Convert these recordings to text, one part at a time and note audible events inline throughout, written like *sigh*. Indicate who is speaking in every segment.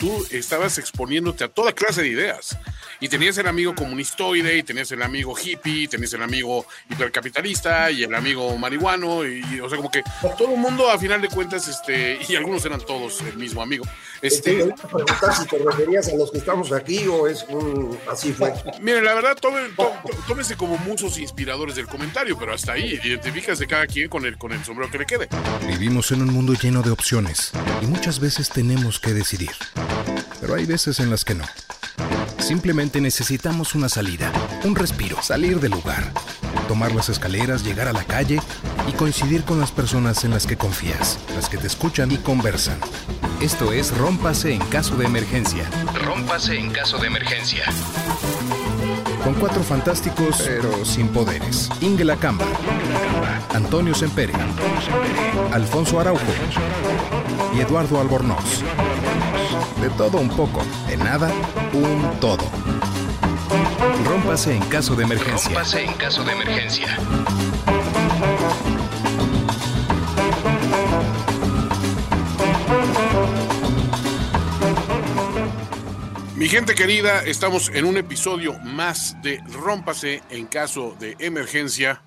Speaker 1: tú estabas exponiéndote a toda clase de ideas. Y tenías el amigo comunistoide, y tenías el amigo hippie, y tenías el amigo hipercapitalista, y el amigo marihuano, y o sea, como que todo el mundo a final de cuentas, este, y algunos eran todos el mismo amigo. Este,
Speaker 2: te preguntar si te referías a los que estamos aquí o es un así fue.
Speaker 1: Mire, la verdad, tómese como muchos inspiradores del comentario, pero hasta ahí, identifícase cada quien con el, con el sombrero que le quede.
Speaker 3: Vivimos en un mundo lleno de opciones y muchas veces tenemos que decidir. Pero hay veces en las que no. Simplemente necesitamos una salida, un respiro, salir del lugar, tomar las escaleras, llegar a la calle y coincidir con las personas en las que confías, las que te escuchan y conversan. Esto es Rómpase en caso de emergencia. Rómpase en caso de emergencia. Con cuatro fantásticos, pero sin poderes. Inge Camba, Antonio Sempere, Alfonso Araujo y Eduardo Albornoz. De todo un poco, de nada, un todo. Rómpase en caso de emergencia. Rómpase en caso de emergencia.
Speaker 1: Mi gente querida, estamos en un episodio más de Rómpase en caso de emergencia.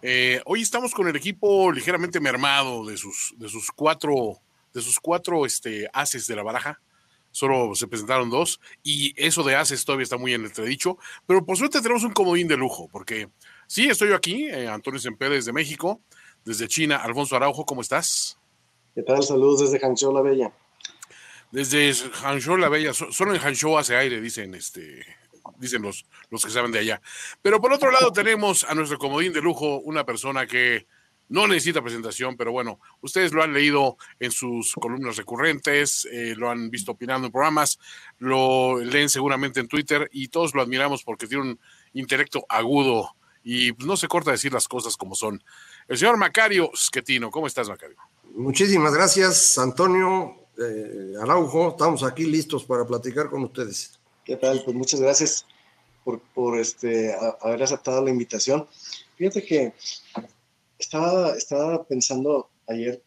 Speaker 1: Eh, hoy estamos con el equipo ligeramente mermado de sus, de sus cuatro, de sus cuatro este, haces de la baraja. Solo se presentaron dos y eso de haces todavía está muy en entredicho, pero por suerte tenemos un comodín de lujo, porque sí, estoy yo aquí, eh, Antonio Sempe desde México, desde China, Alfonso Araujo, ¿cómo estás?
Speaker 4: ¿Qué tal? Saludos desde Hangzhou la Bella.
Speaker 1: Desde Hangzhou la Bella, solo en Hangzhou hace aire, dicen este, dicen los, los que saben de allá. Pero por otro lado tenemos a nuestro comodín de lujo, una persona que no necesita presentación, pero bueno, ustedes lo han leído en sus columnas recurrentes, eh, lo han visto opinando en programas, lo leen seguramente en Twitter y todos lo admiramos porque tiene un intelecto agudo y no se corta decir las cosas como son. El señor Macario Schettino, ¿cómo estás, Macario?
Speaker 2: Muchísimas gracias, Antonio. Eh, Araujo, estamos aquí listos para platicar con ustedes.
Speaker 4: ¿Qué tal? Pues muchas gracias por, por este, haber aceptado la invitación. Fíjate que estaba, estaba pensando ayer,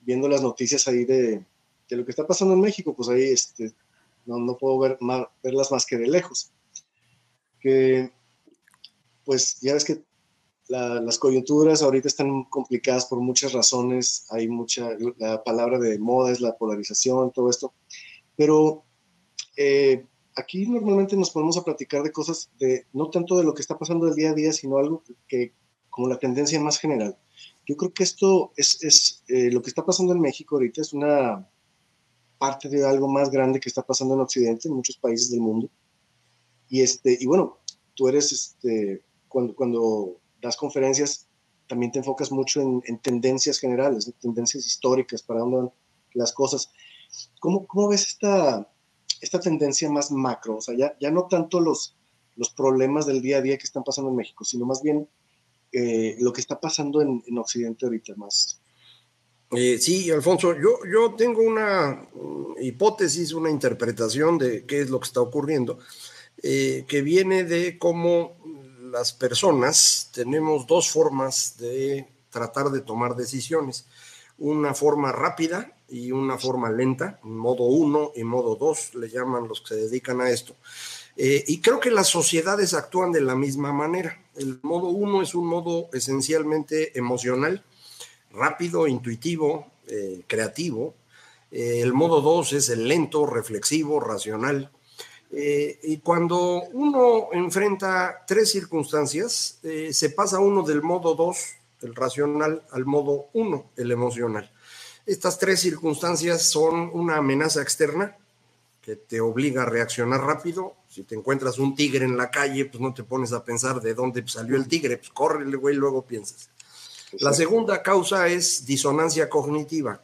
Speaker 4: viendo las noticias ahí de, de lo que está pasando en México, pues ahí este, no, no puedo ver verlas más que de lejos. Que, pues ya ves que las coyunturas ahorita están complicadas por muchas razones, hay mucha, la palabra de moda es la polarización, todo esto, pero eh, aquí normalmente nos ponemos a platicar de cosas de, no tanto de lo que está pasando el día a día, sino algo que, como la tendencia más general. Yo creo que esto es, es eh, lo que está pasando en México ahorita es una parte de algo más grande que está pasando en Occidente, en muchos países del mundo. Y, este, y bueno, tú eres, este, cuando, cuando das conferencias también te enfocas mucho en, tendencias generales, en tendencias históricas, para dónde van las cosas. ¿Cómo, cómo ves esta, esta tendencia más macro? O sea, ya, ya no tanto los, los problemas del día a día que están pasando en México, sino más bien eh, lo que está pasando en, en Occidente ahorita más.
Speaker 2: Eh, sí, Alfonso, yo, yo tengo una hipótesis, una interpretación de qué es lo que está ocurriendo, eh, que viene de cómo las personas tenemos dos formas de tratar de tomar decisiones. Una forma rápida y una forma lenta, modo 1 y modo 2, le llaman los que se dedican a esto. Eh, y creo que las sociedades actúan de la misma manera. El modo 1 es un modo esencialmente emocional, rápido, intuitivo, eh, creativo. Eh, el modo 2 es el lento, reflexivo, racional. Y cuando uno enfrenta tres circunstancias, se pasa uno del modo 2, el racional, al modo 1, el emocional. Estas tres circunstancias son una amenaza externa que te obliga a reaccionar rápido. Si te encuentras un tigre en la calle, pues no te pones a pensar de dónde salió el tigre, pues córrele, güey, luego piensas. La segunda causa es disonancia cognitiva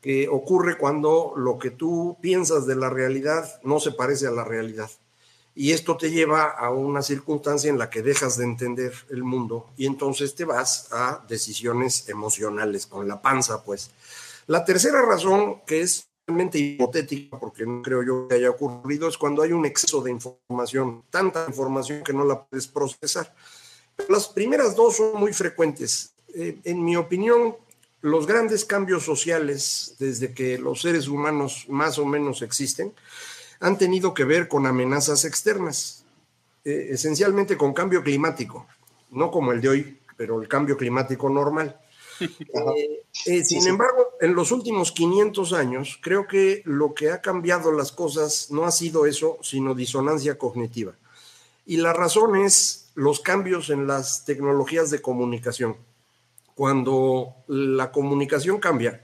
Speaker 2: que ocurre cuando lo que tú piensas de la realidad no se parece a la realidad. Y esto te lleva a una circunstancia en la que dejas de entender el mundo y entonces te vas a decisiones emocionales, con la panza, pues. La tercera razón, que es realmente hipotética, porque no creo yo que haya ocurrido, es cuando hay un exceso de información, tanta información que no la puedes procesar. las primeras dos son muy frecuentes. Eh, en mi opinión, los grandes cambios sociales desde que los seres humanos más o menos existen han tenido que ver con amenazas externas, eh, esencialmente con cambio climático, no como el de hoy, pero el cambio climático normal. *laughs* Eh, eh, sin embargo, en los últimos 500 años, creo que lo que ha cambiado las cosas no ha sido eso, sino disonancia cognitiva. Y la razón es los cambios en las tecnologías de comunicación. Cuando la comunicación cambia,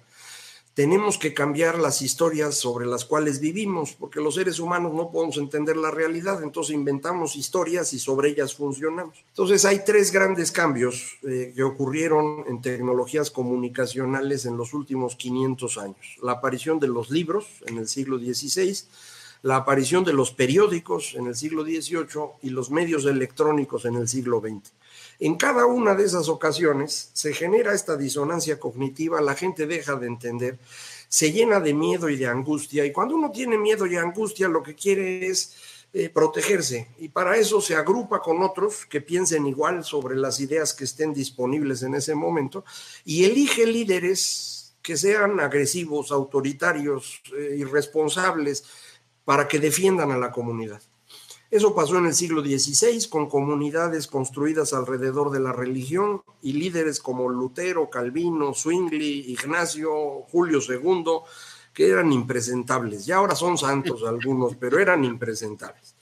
Speaker 2: tenemos que cambiar las historias sobre las cuales vivimos, porque los seres humanos no podemos entender la realidad, entonces inventamos historias y sobre ellas funcionamos. Entonces hay tres grandes cambios eh, que ocurrieron en tecnologías comunicacionales en los últimos 500 años. La aparición de los libros en el siglo XVI, la aparición de los periódicos en el siglo XVIII y los medios electrónicos en el siglo XX. En cada una de esas ocasiones se genera esta disonancia cognitiva, la gente deja de entender, se llena de miedo y de angustia, y cuando uno tiene miedo y angustia lo que quiere es eh, protegerse, y para eso se agrupa con otros que piensen igual sobre las ideas que estén disponibles en ese momento, y elige líderes que sean agresivos, autoritarios, eh, irresponsables, para que defiendan a la comunidad. Eso pasó en el siglo XVI con comunidades construidas alrededor de la religión y líderes como Lutero, Calvino, Zwingli, Ignacio, Julio II, que eran impresentables. Ya ahora son santos algunos, pero eran impresentables.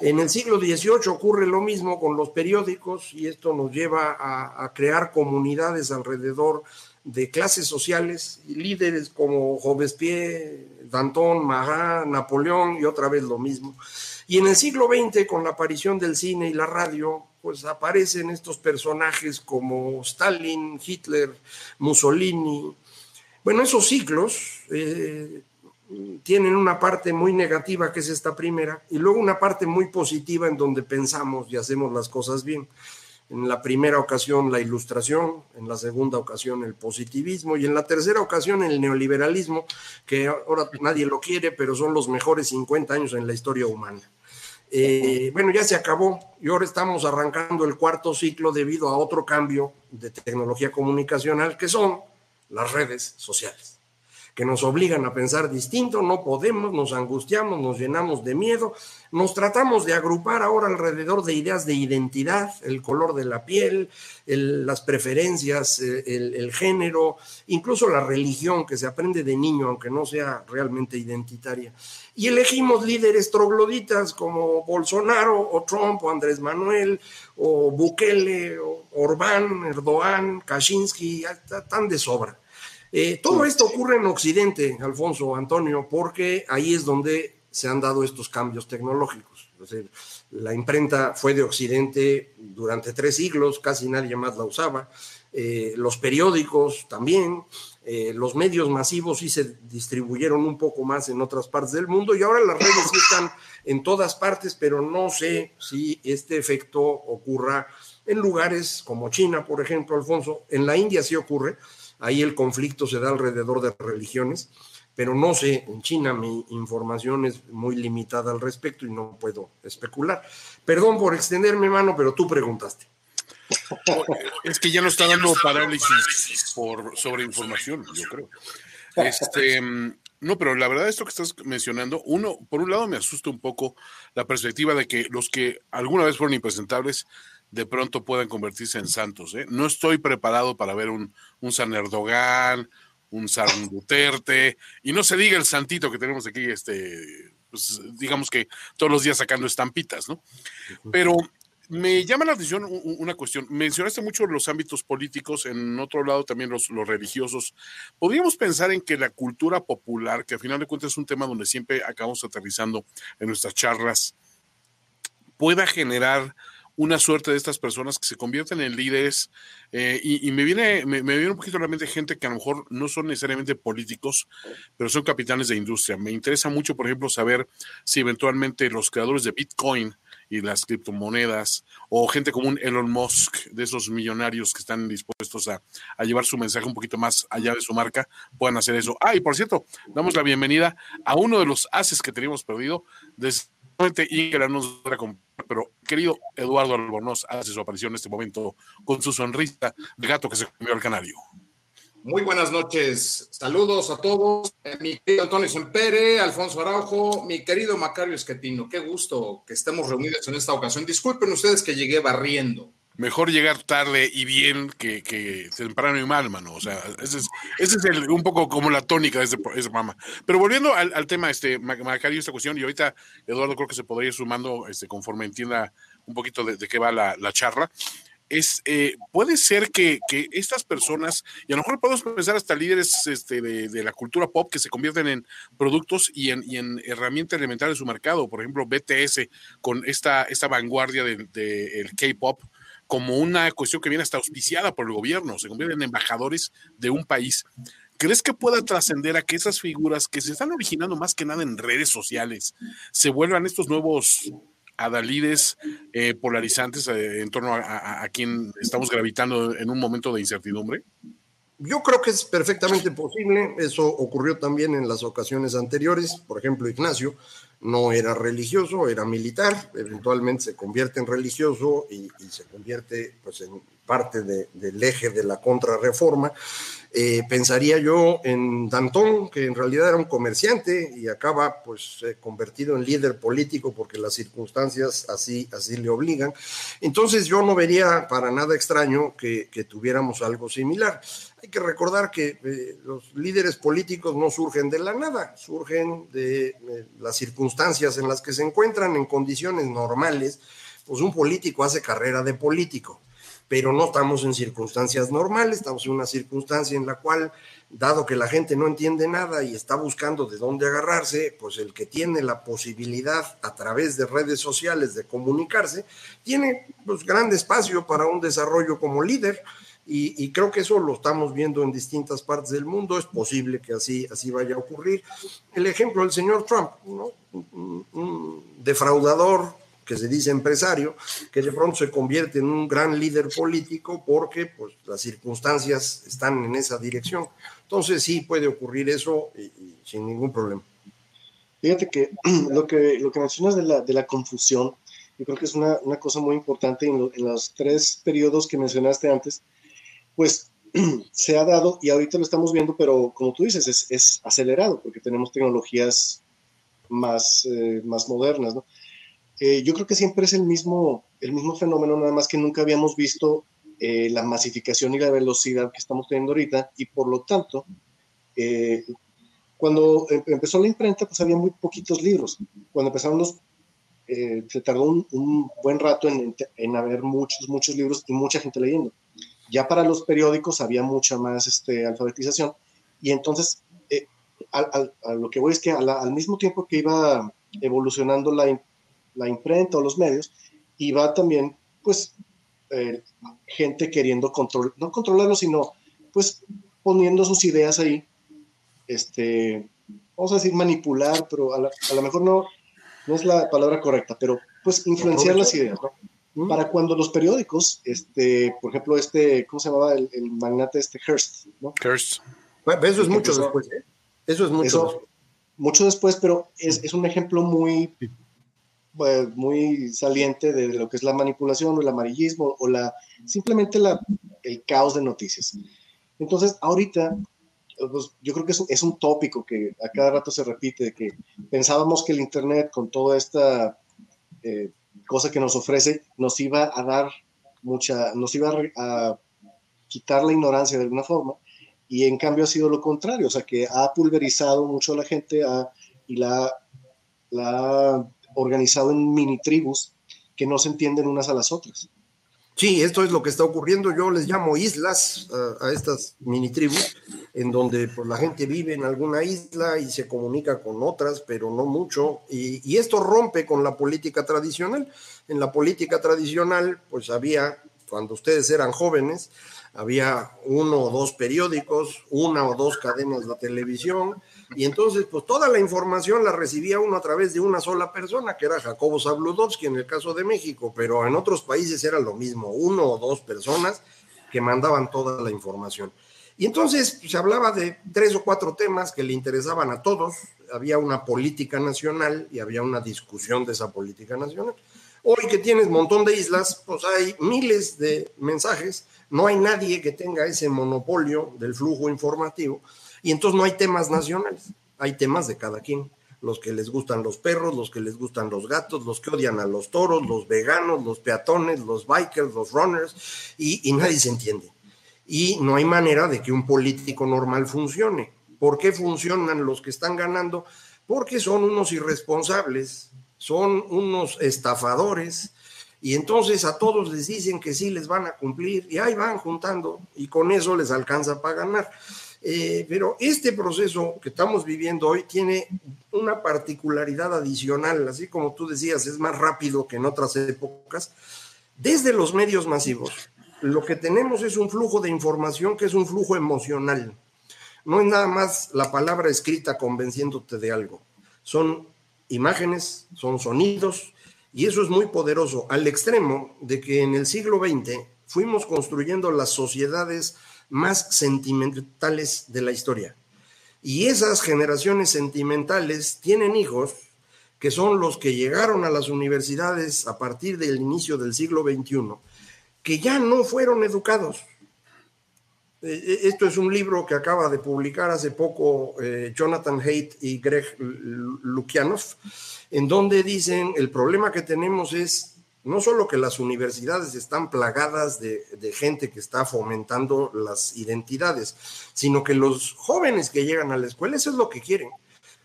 Speaker 2: En el siglo XVIII ocurre lo mismo con los periódicos y esto nos lleva a, crear comunidades alrededor de clases sociales líderes como Robespierre, Danton, Marat, Napoleón y otra vez lo mismo. Y en el siglo XX, con la aparición del cine y la radio, pues aparecen estos personajes como Stalin, Hitler, Mussolini. Bueno, esos ciclos eh, tienen una parte muy negativa, que es esta primera, y luego una parte muy positiva en donde pensamos y hacemos las cosas bien. En la primera ocasión la ilustración, en la segunda ocasión el positivismo y en la tercera ocasión el neoliberalismo, que ahora nadie lo quiere, pero son los mejores 50 años en la historia humana. Eh, bueno, ya se acabó y ahora estamos arrancando el cuarto ciclo debido a otro cambio de tecnología comunicacional que son las redes sociales que nos obligan a pensar distinto, no podemos, nos angustiamos, nos llenamos de miedo, nos tratamos de agrupar ahora alrededor de ideas de identidad, el color de la piel, las preferencias, eh, el, género, incluso la religión que se aprende de niño, aunque no sea realmente identitaria. Y elegimos líderes trogloditas como Bolsonaro o Trump o Andrés Manuel o Bukele o Orbán, Erdogan, Kaczynski, están de sobra. Eh, todo esto ocurre en Occidente, Alfonso, Antonio, porque ahí es donde se han dado estos cambios tecnológicos. la imprenta fue de Occidente durante tres siglos, casi nadie más la usaba. Eh, los periódicos también, eh, los medios masivos sí se distribuyeron un poco más en otras partes del mundo y ahora las redes sí están en todas partes, pero no sé si este efecto ocurra en lugares como China, por ejemplo, Alfonso. En la India sí ocurre, Ahí el conflicto se da alrededor de religiones, pero no sé, en China mi información es muy limitada al respecto y no puedo especular. Perdón por extenderme, mano, pero tú preguntaste. *laughs*
Speaker 1: Es que ya no está dando parálisis por sobreinformación, yo creo. Este, no, pero la verdad esto que estás mencionando, uno, por un lado me asusta un poco la perspectiva de que los que alguna vez fueron impresentables de pronto puedan convertirse en santos. ¿eh? No estoy preparado para ver un, un San Erdogan, un San *laughs* Duterte, y no se diga el santito que tenemos aquí, este, pues, digamos que todos los días sacando estampitas, ¿no? Pero me llama la atención una cuestión. Mencionaste mucho los ámbitos políticos, en otro lado también los, los, religiosos. ¿Podríamos pensar en que la cultura popular, que al final de cuentas es un tema donde siempre acabamos aterrizando en nuestras charlas, pueda generar una suerte de estas personas que se convierten en líderes eh, y, me viene me, viene un poquito a la mente gente que a lo mejor no son necesariamente políticos, pero son capitanes de industria. Me interesa mucho, por ejemplo, saber si eventualmente los creadores de Bitcoin y las criptomonedas o gente como un Elon Musk, de esos millonarios que están dispuestos a, a llevar su mensaje un poquito más allá de su marca, puedan hacer eso. Ah, y por cierto, damos la bienvenida a uno de los haces que teníamos perdido. Desde Ingrid nos pero querido Eduardo Albornoz hace su aparición en este momento con su sonrisa de gato que se comió al canario.
Speaker 5: Muy buenas noches. Saludos a todos. Eh, mi querido Antonio Sempere, Alfonso Araujo, mi querido Macario Esquetino. Qué gusto que estemos reunidos en esta ocasión. Disculpen ustedes que llegué barriendo.
Speaker 1: Mejor llegar tarde y bien que, que temprano y mal, mano. O sea, ese es, ese es el, un poco como la tónica de ese, ese programa. Pero volviendo al, al, tema, este, Macario, esta cuestión, y ahorita Eduardo creo que se podría ir sumando este, conforme entienda un poquito de, de qué va la, la charla es, eh, puede ser que, que, estas personas, y a lo mejor podemos pensar hasta líderes este, de, de, la cultura pop que se convierten en productos y en, y en herramienta elemental de su mercado, por ejemplo, BTS con esta, esta vanguardia del de, de K-pop como una cuestión que viene hasta auspiciada por el gobierno, se convierten en embajadores de un país. ¿Crees que pueda trascender a que esas figuras que se están originando más que nada en redes sociales se vuelvan estos nuevos adalides eh, polarizantes eh, en torno a, quien estamos gravitando en un momento de incertidumbre?
Speaker 2: Yo creo que es perfectamente posible. Eso ocurrió también en las ocasiones anteriores. Por ejemplo, Ignacio no era religioso, era militar. Eventualmente se convierte en religioso y, se convierte pues, en parte de, del eje de la contrarreforma. Eh, pensaría yo en Danton, que en realidad era un comerciante y acaba pues eh, convertido en líder político porque las circunstancias así, así le obligan. Entonces yo no vería para nada extraño que, tuviéramos algo similar. Hay que recordar que eh, los líderes políticos no surgen de la nada, surgen de las circunstancias en las que se encuentran en condiciones normales. Pues un político hace carrera de político pero no estamos en circunstancias normales, estamos en una circunstancia en la cual, dado que la gente no entiende nada y está buscando de dónde agarrarse, pues el que tiene la posibilidad a través de redes sociales de comunicarse, tiene pues gran espacio para un desarrollo como líder. Y, y, creo que eso lo estamos viendo en distintas partes del mundo, es posible que así, así vaya a ocurrir. El ejemplo del señor Trump, ¿no? Un, defraudador, que se dice empresario, que de pronto se convierte en un gran líder político porque pues, las circunstancias están en esa dirección. Entonces sí puede ocurrir eso y, y sin ningún problema.
Speaker 4: Fíjate que *clears throat* lo que, lo que mencionas de la, de la confusión, yo creo que es una, una cosa muy importante en, lo, en, los tres periodos que mencionaste antes, pues *clears throat* se ha dado y ahorita lo estamos viendo, pero como tú dices, es, es acelerado porque tenemos tecnologías más, eh, más modernas, ¿no? eh, yo creo que siempre es el mismo, el mismo fenómeno, nada más que nunca habíamos visto eh, la masificación y la velocidad que estamos teniendo ahorita, y por lo tanto, eh, cuando em, empezó la imprenta, pues había muy poquitos libros. Cuando empezaron los, eh, se tardó un, un, buen rato en, en haber muchos, muchos libros y mucha gente leyendo. Ya para los periódicos había mucha más este, alfabetización, y entonces, al, al, a lo que voy es que la, al mismo tiempo que iba evolucionando la, la imprenta o los medios, va también, pues, eh, gente queriendo controlar, no controlarlo, sino, pues, poniendo sus ideas ahí, este, vamos a decir manipular, pero a, la, a lo mejor no, no es la palabra correcta, pero pues influenciar las ideas, ¿no? Mm. Para cuando los periódicos, este, por ejemplo, este, ¿cómo se llamaba el, el magnate este Hearst, ¿no?
Speaker 1: Hearst.
Speaker 2: Bueno, eso es mucho después, ¿eh? Eso es mucho
Speaker 4: eso. Mucho después, pero es, es un ejemplo muy pues, muy saliente de lo que es la manipulación o el amarillismo o la simplemente la, el caos de noticias. Entonces, ahorita, pues, yo creo que es un, es un tópico que a cada rato se repite, de que pensábamos que el Internet con toda esta eh, cosa que nos ofrece nos iba a dar mucha, nos iba a, a quitar la ignorancia de alguna forma, y en cambio ha sido lo contrario, o sea que ha pulverizado mucho a la gente a, y la, la organizado en mini tribus que no se entienden unas a las otras.
Speaker 2: Sí, esto es lo que está ocurriendo. Yo les llamo islas a, a estas mini tribus, en donde pues, la gente vive en alguna isla y se comunica con otras, pero no mucho. Y, y, esto rompe con la política tradicional. En la política tradicional, pues había, cuando ustedes eran jóvenes, había uno o dos periódicos, una o dos cadenas de televisión, y entonces, pues toda la información la recibía uno a través de una sola persona, que era Jacobo Zabludovsky en el caso de México, pero en otros países era lo mismo, uno o dos personas que mandaban toda la información. Y entonces se hablaba de tres o cuatro temas que le interesaban a todos, había una política nacional y había una discusión de esa política nacional. Hoy que tienes montón de islas, pues hay miles de mensajes, no hay nadie que tenga ese monopolio del flujo informativo y entonces no hay temas nacionales, hay temas de cada quien. Los que les gustan los perros, los que les gustan los gatos, los que odian a los toros, los veganos, los peatones, los bikers, los runners, y, y nadie se entiende. Y no hay manera de que un político normal funcione. ¿Por qué funcionan los que están ganando? Porque son unos irresponsables, son unos estafadores, y entonces a todos les dicen que sí les van a cumplir, y ahí van juntando, y con eso les alcanza para ganar. Eh, pero este proceso que estamos viviendo hoy tiene una particularidad adicional, así como tú decías, es más rápido que en otras épocas. Desde los medios masivos, lo que tenemos es un flujo de información que es un flujo emocional. No es nada más la palabra escrita convenciéndote de algo. Son imágenes, son sonidos, y eso es muy poderoso, al extremo de que en el siglo XX fuimos construyendo las sociedades más sentimentales de la historia. Y esas generaciones sentimentales tienen hijos que son los que llegaron a las universidades a partir del inicio del siglo XXI, que ya no fueron educados. E, e, esto es un libro que acaba de publicar hace poco eh, Jonathan Haidt y Greg Lukianov, en donde dicen el problema que tenemos es no solo que las universidades están plagadas de, gente que está fomentando las identidades, sino que los jóvenes que llegan a la escuela, eso es lo que quieren.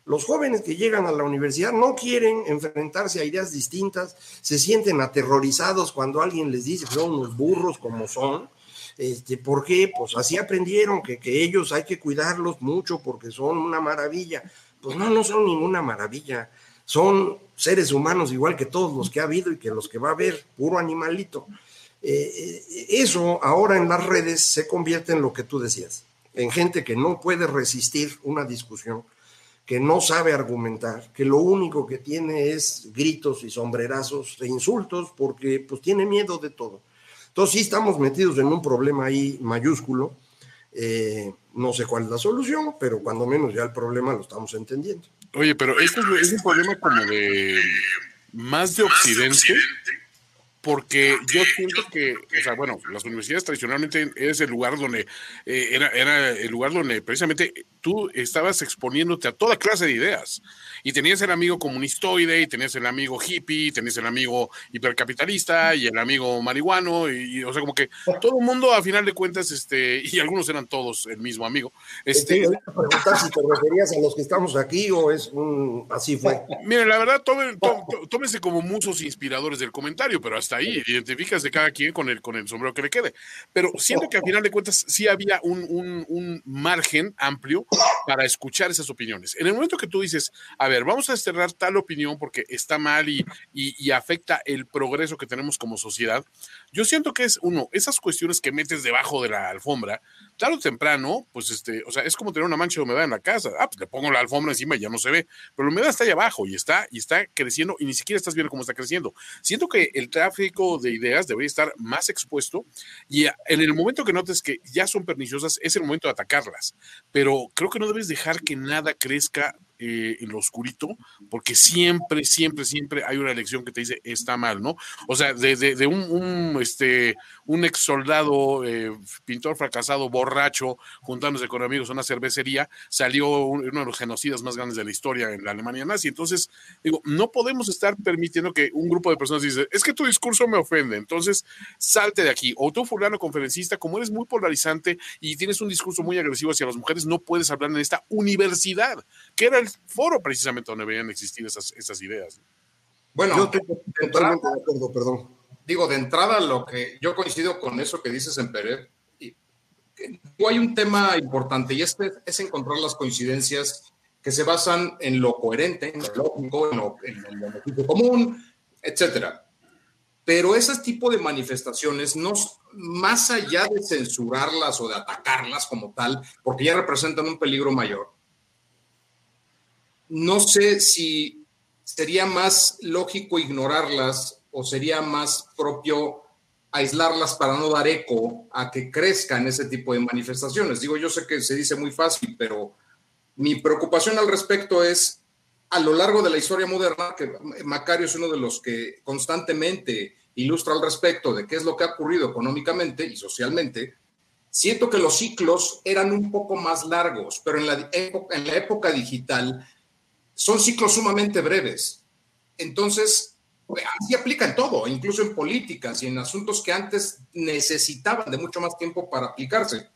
Speaker 2: Los jóvenes que llegan a la universidad no quieren enfrentarse a ideas distintas, se sienten aterrorizados cuando alguien les dice que son unos burros como son. Este, ¿Por qué? Pues así aprendieron que, que ellos hay que cuidarlos mucho porque son una maravilla. Pues no, no son ninguna maravilla son seres humanos igual que todos los que ha habido y que los que va a haber, puro animalito. Eh, eh, eso ahora en las redes se convierte en lo que tú decías, en gente que no puede resistir una discusión, que no sabe argumentar, que lo único que tiene es gritos y sombrerazos e insultos porque pues tiene miedo de todo. Entonces sí estamos metidos en un problema ahí mayúsculo. Eh, no sé cuál es la solución, pero cuando menos ya el problema lo estamos entendiendo.
Speaker 1: Oye, pero esto es un problema como de más de Occidente, porque yo siento que, o sea, bueno, las universidades tradicionalmente es el lugar donde eh, era, era el lugar donde precisamente tú estabas exponiéndote a toda clase de ideas. Y tenías el amigo comunistoide, y tenías el amigo hippie, y tenías el amigo hipercapitalista, y el amigo marihuano, y, o sea, como que todo el mundo, a final de cuentas, este, y algunos eran todos el mismo amigo. Este,
Speaker 2: te a preguntar si te referías a los que estamos aquí o es un. Así fue.
Speaker 1: Miren, la verdad, tómense como musos inspiradores del comentario, pero hasta ahí, identificas de cada quien con el, con el sombrero que le quede. Pero siento que a final de cuentas sí había un, un, un margen amplio para escuchar esas opiniones. En el momento que tú dices, a ver, vamos a desterrar tal opinión porque está mal y, y, afecta el progreso que tenemos como sociedad, yo siento que es uno, esas cuestiones que metes debajo de la alfombra, tarde o temprano, pues este, o sea, es como tener una mancha de humedad en la casa. Ah, pues le pongo la alfombra encima y ya no se ve, pero la humedad está ahí abajo y está, y está creciendo y ni siquiera estás viendo cómo está creciendo. Siento que el tráfico de ideas debería estar más expuesto y en el momento que notes que ya son perniciosas, es el momento de atacarlas. Pero creo que no debes dejar que nada crezca eh, en lo oscurito, porque siempre, siempre, siempre hay una elección que te dice está mal, ¿no? O sea, de, un, este, un ex soldado, eh, pintor fracasado, borracho, juntándose con amigos a una cervecería, salió uno de los genocidas más grandes de la historia en la Alemania nazi. Entonces, digo, no podemos estar permitiendo que un grupo de personas dice, es que tu discurso me ofende, entonces salte de aquí. O tú, fulano conferencista, como eres muy polarizante y tienes un discurso muy agresivo hacia las mujeres, no puedes hablar en esta universidad, que era el foro precisamente donde deberían existir esas, esas ideas.
Speaker 5: Bueno, yo estoy totalmente de acuerdo, perdón. Digo, de entrada, lo que yo coincido con eso que dices en Pérez, hay un tema importante y este es encontrar las coincidencias que se basan en lo coherente, en lo lógico, en lo, en común, etcétera. Pero ese tipo de manifestaciones, no, más allá de censurarlas o de atacarlas como tal, porque ya representan un peligro mayor, no sé si sería más lógico ignorarlas o sería más propio aislarlas para no dar eco a que crezcan ese tipo de manifestaciones. Digo, yo sé que se dice muy fácil, pero mi preocupación al respecto es a lo largo de la historia moderna, que Macario es uno de los que constantemente ilustra al respecto de qué es lo que ha ocurrido económicamente y socialmente, siento que los ciclos eran un poco más largos, pero en la, época, en la época digital son ciclos sumamente breves. Entonces, así aplica en todo, incluso en políticas y en asuntos que antes necesitaban de mucho más tiempo para aplicarse.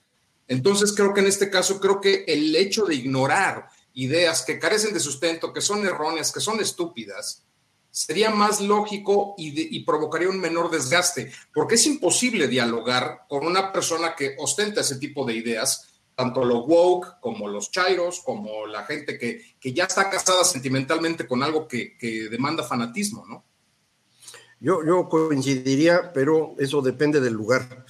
Speaker 5: Entonces, creo que en este caso, creo que el hecho de ignorar ideas que carecen de sustento, que son erróneas, que son estúpidas, sería más lógico y, provocaría un menor desgaste, porque es imposible dialogar con una persona que ostenta ese tipo de ideas, tanto los woke como los chairos, como la gente que, ya está casada sentimentalmente con algo que, que demanda fanatismo, ¿no?
Speaker 2: Yo, yo coincidiría, pero eso depende del lugar.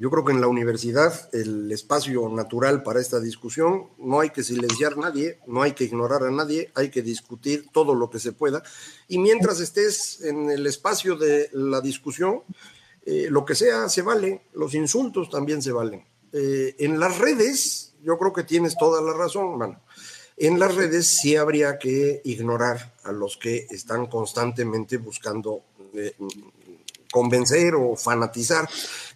Speaker 2: Yo creo que en la universidad el espacio natural para esta discusión no hay que silenciar a nadie, no hay que ignorar a nadie, hay que discutir todo lo que se pueda. Y mientras estés en el espacio de la discusión, eh, lo que sea se vale, los insultos también se valen. Eh, en las redes, yo creo que tienes toda la razón, mano. En las redes sí habría que ignorar a los que están constantemente buscando eh, convencer o fanatizar,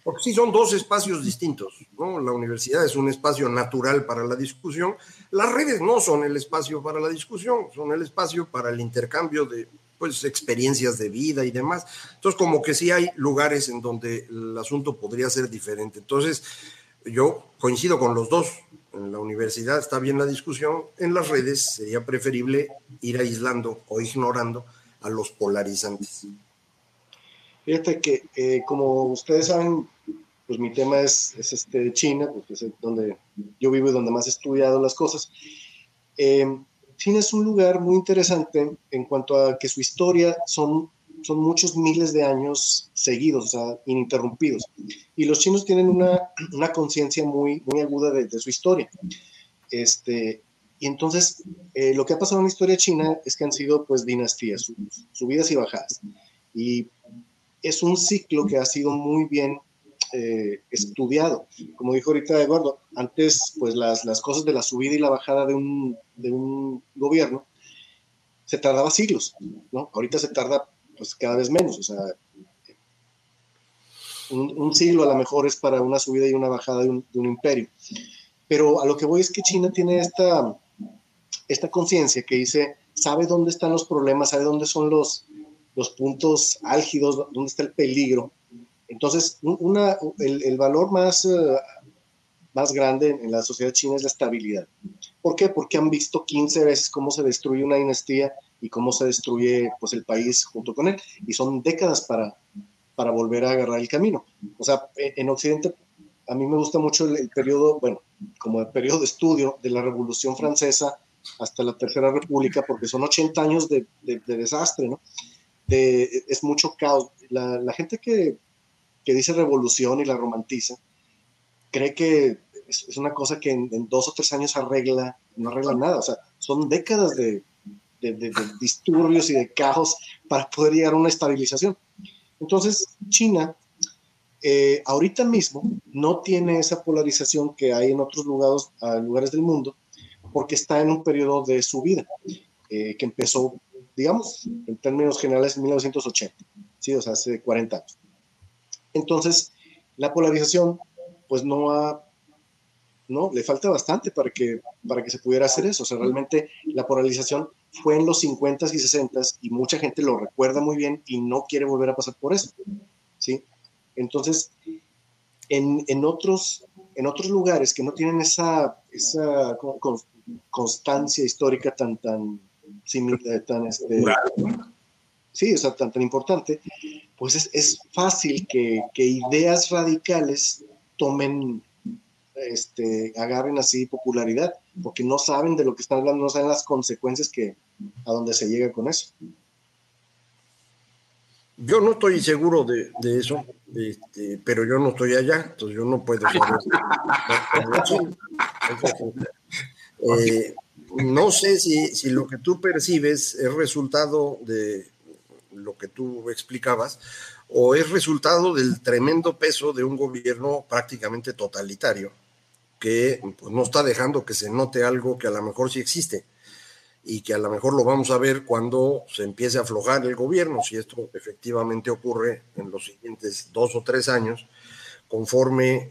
Speaker 2: porque sí son dos espacios distintos, ¿no? La universidad es un espacio natural para la discusión, las redes no son el espacio para la discusión, son el espacio para el intercambio de pues experiencias de vida y demás. Entonces, como que sí hay lugares en donde el asunto podría ser diferente. Entonces, yo coincido con los dos. En la universidad está bien la discusión, en las redes sería preferible ir aislando o ignorando a los polarizantes.
Speaker 4: Fíjate que, eh, como ustedes saben, pues mi tema es, es este China, porque es donde yo vivo y donde más he estudiado las cosas. Eh, China es un lugar muy interesante en cuanto a que su historia son, son muchos miles de años seguidos, o sea, ininterrumpidos. Y los chinos tienen una, una conciencia muy, muy aguda de, de, su historia. Este, y entonces, eh, lo que ha pasado en la historia china es que han sido pues dinastías, subidas y bajadas. Y es un ciclo que ha sido muy bien eh, estudiado. Como dijo ahorita Eduardo, antes pues las, las, cosas de la subida y la bajada de un, de un gobierno se tardaba siglos, ¿no? Ahorita se tarda pues cada vez menos, o sea, un, siglo a lo mejor es para una subida y una bajada de un, de un imperio. Pero a lo que voy es que China tiene esta, esta conciencia que dice, sabe dónde están los problemas, sabe dónde son los, los puntos álgidos, dónde está el peligro. Entonces, una, el, valor más, eh, más grande en la sociedad china es la estabilidad. ¿Por qué? Porque han visto 15 veces cómo se destruye una dinastía y cómo se destruye pues, el país junto con él. Y son décadas para, para volver a agarrar el camino. O sea, en Occidente, a mí me gusta mucho el, periodo, bueno, como el periodo de estudio de la Revolución Francesa hasta la Tercera República, porque son 80 años de, de, de desastre, ¿no? es mucho caos. La, gente que, dice revolución y la romantiza, cree que es, una cosa que en, dos o tres años arregla, no arregla nada. O sea, son décadas de, disturbios y de caos para poder llegar a una estabilización. Entonces, China eh, ahorita mismo no tiene esa polarización que hay en otros lugares, del mundo, porque está en un periodo de su vida, eh, que empezó digamos, en términos generales, en 1980, ¿sí? o sea, hace 40 años. Entonces, la polarización, pues no ha, no, le falta bastante para que, para que se pudiera hacer eso. O sea, realmente la polarización fue en los 50s y 60s y mucha gente lo recuerda muy bien y no quiere volver a pasar por eso, ¿sí? Entonces, en, en otros, en otros lugares que no tienen esa, esa constancia histórica tan, tan, tan, este, sí, o sea, tan, tan importante, pues es, es fácil que, que, ideas radicales tomen, este, agarren así popularidad, porque no saben de lo que están hablando, no saben las consecuencias que a donde se llega con eso.
Speaker 2: Yo no estoy seguro de, eso, este, pero yo no estoy allá, entonces yo no puedo saber. eh, no sé si, lo que tú percibes es resultado de lo que tú explicabas o es resultado del tremendo peso de un gobierno prácticamente totalitario que pues, no está dejando que se note algo que a lo mejor sí existe. y que a lo mejor lo vamos a ver cuando se empiece a aflojar el gobierno, si esto efectivamente ocurre en los siguientes dos o tres años, conforme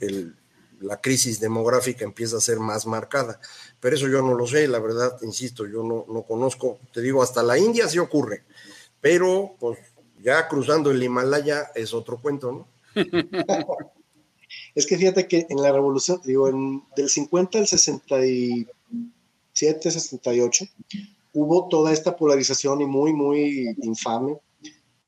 Speaker 2: la crisis demográfica empieza a ser más marcada. Pero eso yo no lo sé, la verdad, insisto, yo no, no conozco, te digo, hasta la India sí ocurre, pero pues ya cruzando el Himalaya es otro cuento, ¿no? *laughs*
Speaker 4: es que fíjate que en la revolución, digo, en, del 50 al 67, 68, hubo toda esta polarización y muy, muy infame,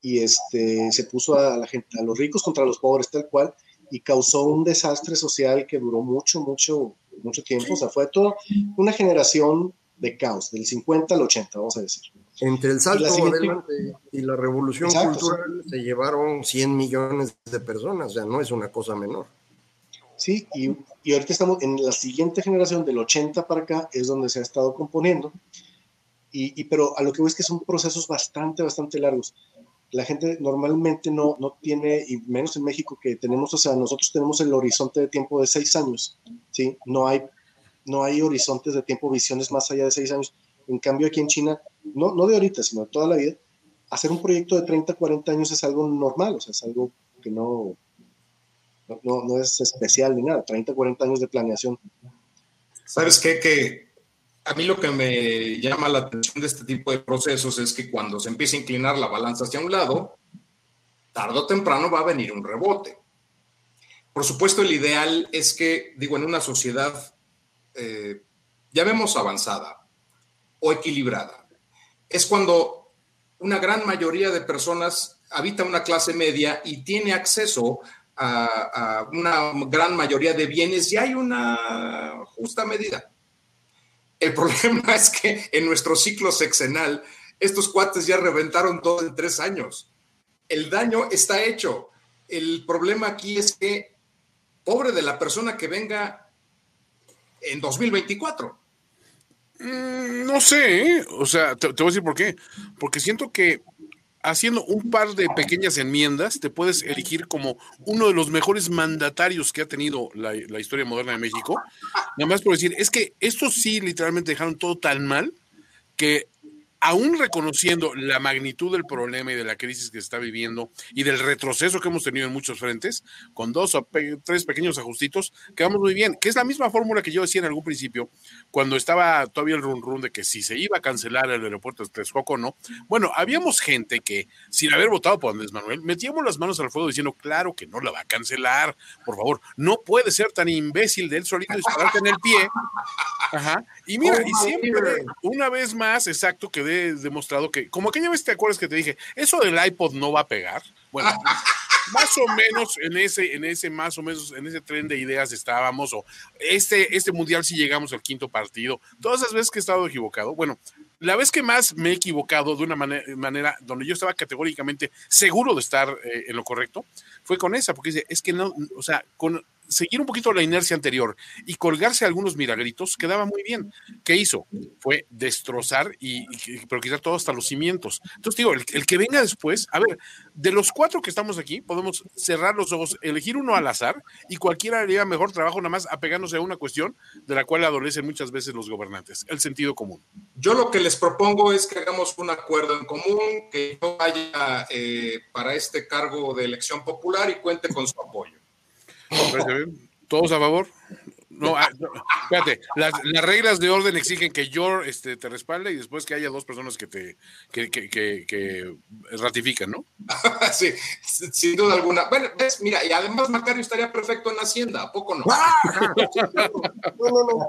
Speaker 4: y este, se puso a la gente, a los ricos contra los pobres, tal cual, y causó un desastre social que duró mucho, mucho, mucho tiempo. O sea, fue toda una generación de caos, del 50 al 80, vamos a decir.
Speaker 2: Entre el salto y la revolución cultural se llevaron 100 millones de personas, o sea, no es una cosa menor.
Speaker 4: Sí, y, y, ahorita estamos en la siguiente generación, del 80 para acá, es donde se ha estado componiendo. Y, y, pero a lo que voy es que son procesos bastante, bastante largos. La gente normalmente no, no tiene, y menos en México, que tenemos, o sea, nosotros tenemos el horizonte de tiempo de seis años, ¿sí? No hay, no hay horizontes de tiempo, visiones más allá de seis años. En cambio, aquí en China, no, no de ahorita, sino de toda la vida, hacer un proyecto de 30, 40 años es algo normal, o sea, es algo que no, no, no es especial ni nada, 30, 40 años de planeación.
Speaker 5: ¿Sabes qué? Que a mí lo que me llama la atención de este tipo de procesos es que cuando se empieza a inclinar la balanza hacia un lado, tarde o temprano va a venir un rebote. Por supuesto, el ideal es que, digo, en una sociedad, eh, ya vemos avanzada, o equilibrada. Es cuando una gran mayoría de personas habita una clase media y tiene acceso a, una gran mayoría de bienes y hay una justa medida. El *laughs* problema es que en nuestro ciclo sexenal, estos cuates ya reventaron todo en tres años. El daño está hecho. El problema aquí es que, pobre de la persona que venga en 2024.
Speaker 1: Mm, no sé, ¿eh? o sea, te, voy a decir por qué. Porque siento que haciendo un par de pequeñas enmiendas te puedes elegir como uno de los mejores mandatarios que ha tenido la, historia moderna de México. Nada más por decir, es que estos sí literalmente dejaron todo tan mal que aún reconociendo la magnitud del problema y de la crisis que se está viviendo y del retroceso que hemos tenido en muchos frentes, con dos o tres pequeños ajustitos, quedamos muy bien, que es la misma fórmula que yo decía en algún principio, cuando estaba todavía el run run de que si se iba a cancelar el aeropuerto de Texcoco o no. Bueno, habíamos gente que, sin haber votado por Andrés Manuel, metíamos las manos al fuego diciendo, claro que no la va a cancelar, por favor, no puede ser tan imbécil de él solito dispararte en el pie. Ajá. Y mira, y siempre, una vez más, exacto, demostrado que, como aquella vez te acuerdas que te dije, eso del iPod no va a pegar. Bueno, más o menos en ese, en ese, más o menos en ese tren de ideas estábamos, o este, este mundial si llegamos al quinto partido, todas esas veces que he estado equivocado, bueno, la vez que más me he equivocado de una manera, manera donde yo estaba categóricamente seguro de estar eh, en lo correcto, fue con esa, porque dice, es que no, o sea, con, seguir un poquito la inercia anterior y colgarse algunos milagritos quedaba muy bien. ¿Qué hizo? Fue destrozar y, pero quitar todo hasta los cimientos. Entonces digo, el, que venga después, a ver, de los cuatro que estamos aquí, podemos cerrar los ojos, elegir uno al azar y cualquiera haría mejor trabajo nada más apegándose a una cuestión de la cual adolecen muchas veces los gobernantes, el sentido común.
Speaker 5: Yo lo que les propongo es que hagamos un acuerdo en común, que yo vaya eh, para este cargo de elección popular y cuente con su apoyo.
Speaker 1: ¿Todos a favor? No, ah, espérate, las, reglas de orden exigen que yo este, te respalde y después que haya dos personas que te que, que, que, ratifican, ¿no? *laughs*
Speaker 5: sí, sin duda alguna. Bueno, mira, y además Macario estaría perfecto en Hacienda, ¿a poco no? *laughs* *laughs* no, no, no.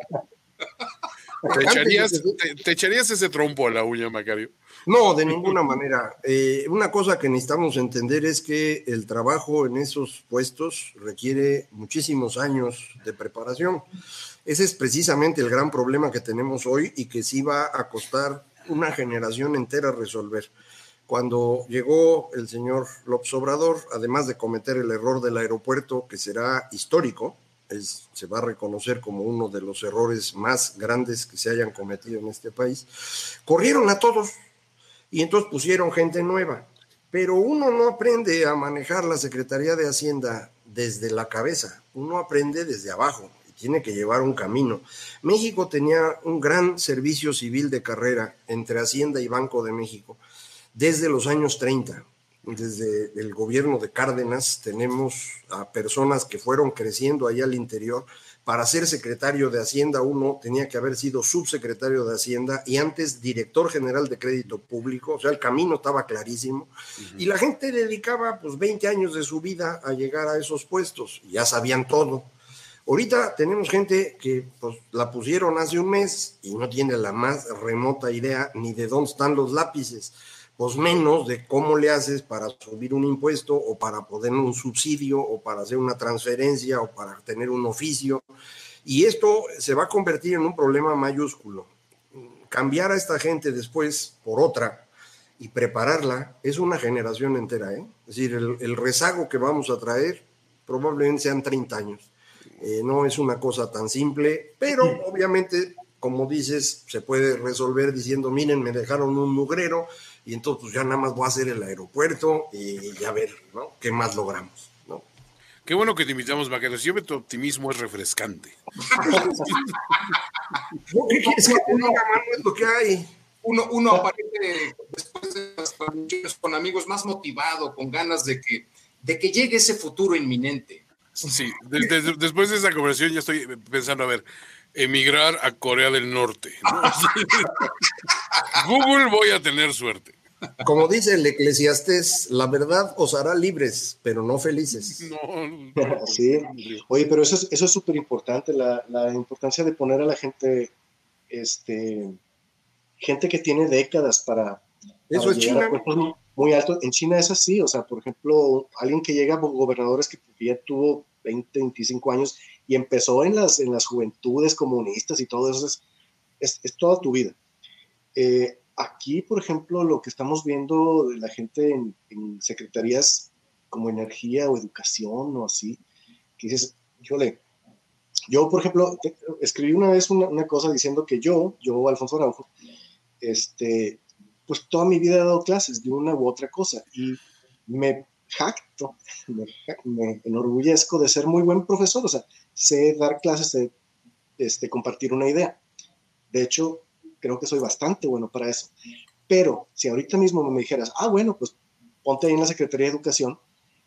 Speaker 1: ¿Te echarías, te echarías ese trompo a la uña, Macario?
Speaker 2: No, de ninguna manera. Eh, una cosa que necesitamos entender es que el trabajo en esos puestos requiere muchísimos años de preparación. Ese es precisamente el gran problema que tenemos hoy y que sí va a costar una generación entera resolver. Cuando llegó el señor López Obrador, además de cometer el error del aeropuerto, que será histórico, se va a reconocer como uno de los errores más grandes que se hayan cometido en este país, corrieron a todos y entonces pusieron gente nueva. Pero uno no aprende a manejar la Secretaría de Hacienda desde la cabeza, uno aprende desde abajo. tiene que llevar un camino. México tenía un gran servicio civil de carrera entre Hacienda y Banco de México desde los años 30. Desde el gobierno de Cárdenas tenemos a personas que fueron creciendo allá al interior. Para ser secretario de Hacienda uno tenía que haber sido subsecretario de Hacienda y antes director general de crédito público, o sea, el camino estaba clarísimo. Y la gente dedicaba pues 20 años de su vida a llegar a esos puestos, ya sabían todo. Ahorita tenemos gente que pues la pusieron hace un mes y no tiene la más remota idea ni de dónde están los lápices pues menos de cómo le haces para subir un impuesto o para poner un subsidio o para hacer una transferencia o para tener un oficio. Y esto se va a convertir en un problema mayúsculo. Cambiar a esta gente después por otra y prepararla es una generación entera. ¿eh? Es decir, el, rezago que vamos a traer probablemente sean 30 años. Eh, no es una cosa tan simple, pero obviamente, como dices, se puede resolver diciendo, miren, me dejaron un mugrero, y entonces pues ya nada más voy a hacer el aeropuerto y ya ver, ¿no? ¿Qué más logramos? ¿no?
Speaker 1: Qué bueno que te invitamos, Vaquero. Siempre tu optimismo es refrescante. *laughs*
Speaker 2: ¿Qué quieres que diga, Es lo que hay.
Speaker 5: Uno, uno aparece después de las transmisiones con amigos más motivado, con ganas de que, de que llegue ese futuro inminente.
Speaker 1: Sí, después de esa conversación ya estoy pensando, a ver, emigrar a Corea del Norte. *laughs* Google voy a tener suerte.
Speaker 2: Como dice el Eclesiastés, la verdad os hará libres, pero no felices. *laughs*
Speaker 4: No, sí. Oye, pero eso es eso es súper importante, la, importancia de poner a la gente, este, gente que tiene décadas para.
Speaker 2: Eso es China.
Speaker 4: Muy alto. En China es así, o sea, por ejemplo, alguien que llega a gobernadores que ya tuvo 20, 25 años y empezó en las, en las juventudes comunistas y todo eso, es, es, toda tu vida. Eh, aquí, por ejemplo, lo que estamos viendo de la gente en, secretarías como energía o educación o así, que dices, le yo, por ejemplo, escribí una vez una, cosa diciendo que yo, yo, Alfonso Araujo, este, pues toda mi vida he dado clases de una u otra cosa y me jacto, *laughs* me, enorgullezco de ser muy buen profesor, o sea, sé dar clases, sé este, compartir una idea. De hecho, creo que soy bastante bueno para eso. Pero si ahorita mismo me dijeras, ah, bueno, pues ponte ahí en la Secretaría de Educación,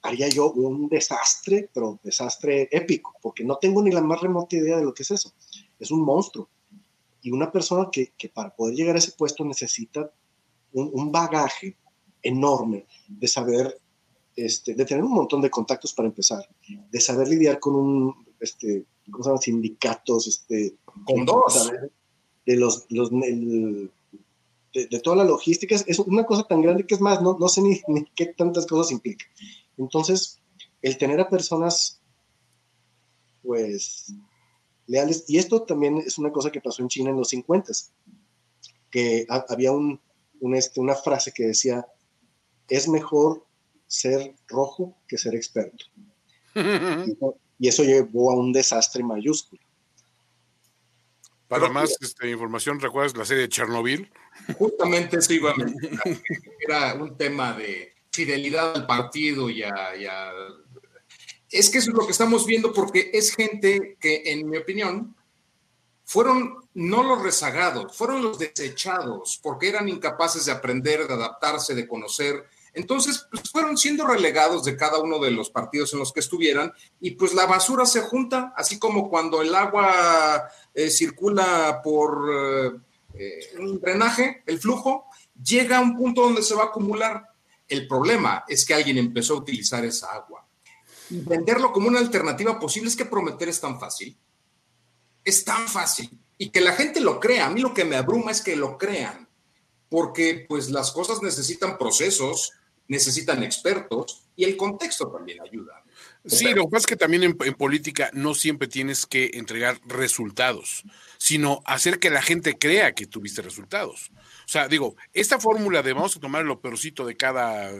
Speaker 4: haría yo un desastre, pero desastre épico, porque no tengo ni la más remota idea de lo que es eso. Es un monstruo. Y una persona que, que para poder llegar a ese puesto necesita un, un bagaje enorme de saber, este, de tener un montón de contactos para empezar, de saber lidiar con un, este, ¿cómo se llama? Sindicatos, este,
Speaker 5: con dos
Speaker 4: de los, los de, toda la logística, es una cosa tan grande que es más, no, no sé ni, qué tantas cosas implica. Entonces, el tener a personas, pues, leales, y esto también es una cosa que pasó en China en los 50, que había un, este, una frase que decía, es mejor ser rojo que ser experto. *laughs* y eso llevó a un desastre mayúsculo.
Speaker 1: Para más este, información, ¿recuerdas la serie de Chernobyl?
Speaker 5: Justamente eso iba a Era un tema de fidelidad al partido y a, Es que eso es lo que estamos viendo porque es gente que, en mi opinión, fueron no los rezagados, fueron los desechados porque eran incapaces de aprender, de adaptarse, de conocer. Entonces, pues fueron siendo relegados de cada uno de los partidos en los que estuvieran y pues la basura se junta, así como cuando el agua eh, circula por eh, eh, un drenaje, el flujo, llega a un punto donde se va a acumular. El problema es que alguien empezó a utilizar esa agua. venderlo como una alternativa posible es que prometer es tan fácil. Es tan fácil. Y que la gente lo crea. A mí lo que me abruma es que lo crean. Porque pues las cosas necesitan procesos, necesitan expertos y el contexto también ayuda.
Speaker 1: Sí, lo que pasa es que también en, política no siempre tienes que entregar resultados, sino hacer que la gente crea que tuviste resultados. O sea, digo, esta fórmula de vamos a tomar lo peorcito de cada,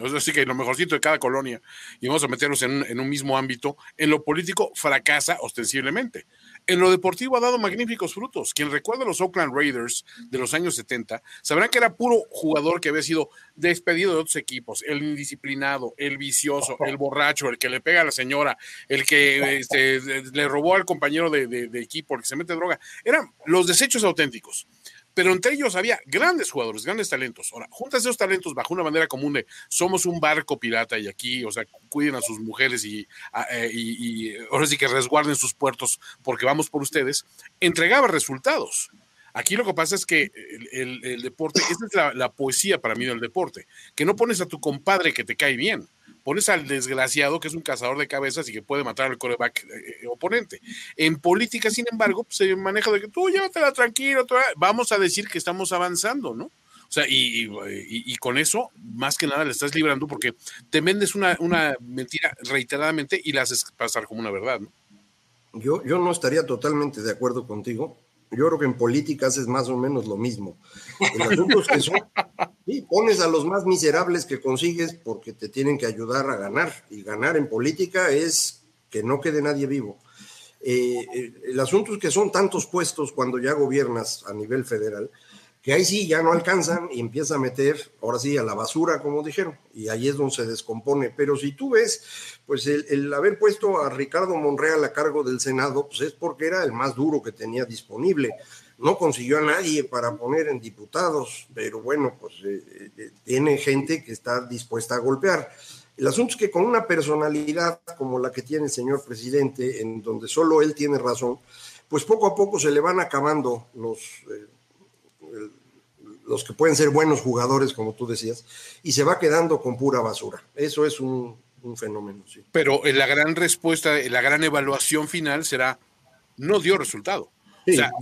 Speaker 1: o sea, sí que lo mejorcito de cada colonia y vamos a meterlos en en un mismo ámbito, en lo político fracasa ostensiblemente. En lo deportivo ha dado magníficos frutos. Quien recuerda los Oakland Raiders de los años 70, sabrán que era puro jugador que había sido despedido de otros equipos, el indisciplinado, el vicioso, el borracho, el que le pega a la señora, el que este, le robó al compañero de, de equipo, el que se mete droga. Eran los desechos auténticos pero entre ellos había grandes jugadores, grandes talentos. Ahora, juntas esos talentos bajo una bandera común de somos un barco pirata y aquí, o sea, cuiden a sus mujeres y, eh, y, ahora sí que resguarden sus puertos porque vamos por ustedes, entregaba resultados. Aquí lo que pasa es que el, deporte, esta es la, poesía para mí del deporte, que no pones a tu compadre que te cae bien, pones al desgraciado que es un cazador de cabezas y que puede matar al coreback eh, oponente. En política, sin embargo, pues, se maneja de que tú llévatela tranquilo, vamos a decir que estamos avanzando, ¿no? O sea, y, con eso, más que nada, le estás librando porque te vendes una, una mentira reiteradamente y la haces pasar como una verdad, ¿no?
Speaker 2: Yo, yo no estaría totalmente de acuerdo contigo. Yo creo que en política haces más o menos lo mismo. El asunto es que son, pones a los más miserables que consigues porque te tienen que ayudar a ganar. Y ganar en política es que no quede nadie vivo. Eh, eh, el asunto es que son tantos puestos cuando ya gobiernas a nivel federal que ahí sí ya no alcanzan y empieza a meter, ahora sí, a la basura, como dijeron, y ahí es donde se descompone. Pero si tú ves, pues el, haber puesto a Ricardo Monreal a cargo del Senado, pues es porque era el más duro que tenía disponible. No consiguió a nadie para poner en diputados, pero bueno, pues eh, eh, tiene gente que está dispuesta a golpear. El asunto es que con una personalidad como la que tiene el señor presidente, en donde solo él tiene razón, pues poco a poco se le van acabando los... Eh, los que pueden ser buenos jugadores, como tú decías, y se va quedando con pura basura. Eso es un, fenómeno, sí.
Speaker 1: Pero la gran respuesta, la gran evaluación final será, no dio resultado. o sea,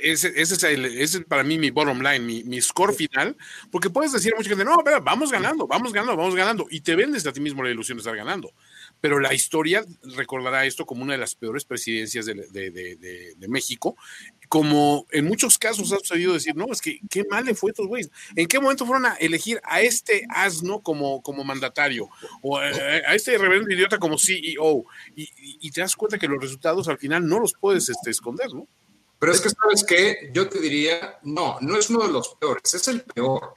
Speaker 1: ese, es para mí mi bottom line, mi, score final, porque puedes decir a mucha gente, no, vamos ganando, vamos ganando, vamos ganando, y te vendes a ti mismo la ilusión de estar ganando pero la historia recordará esto como una de las peores presidencias de, México, como en muchos casos ha sucedido decir, no, es que qué mal le fue a estos güeyes. ¿En qué momento fueron a elegir a este asno como, como mandatario o a, este reverendo idiota como CEO? Y, y, te das cuenta que los resultados al final no los puedes este, esconder, ¿no?
Speaker 5: Pero es que, ¿sabes qué? Yo te diría, no, no es uno de los peores, es el peor.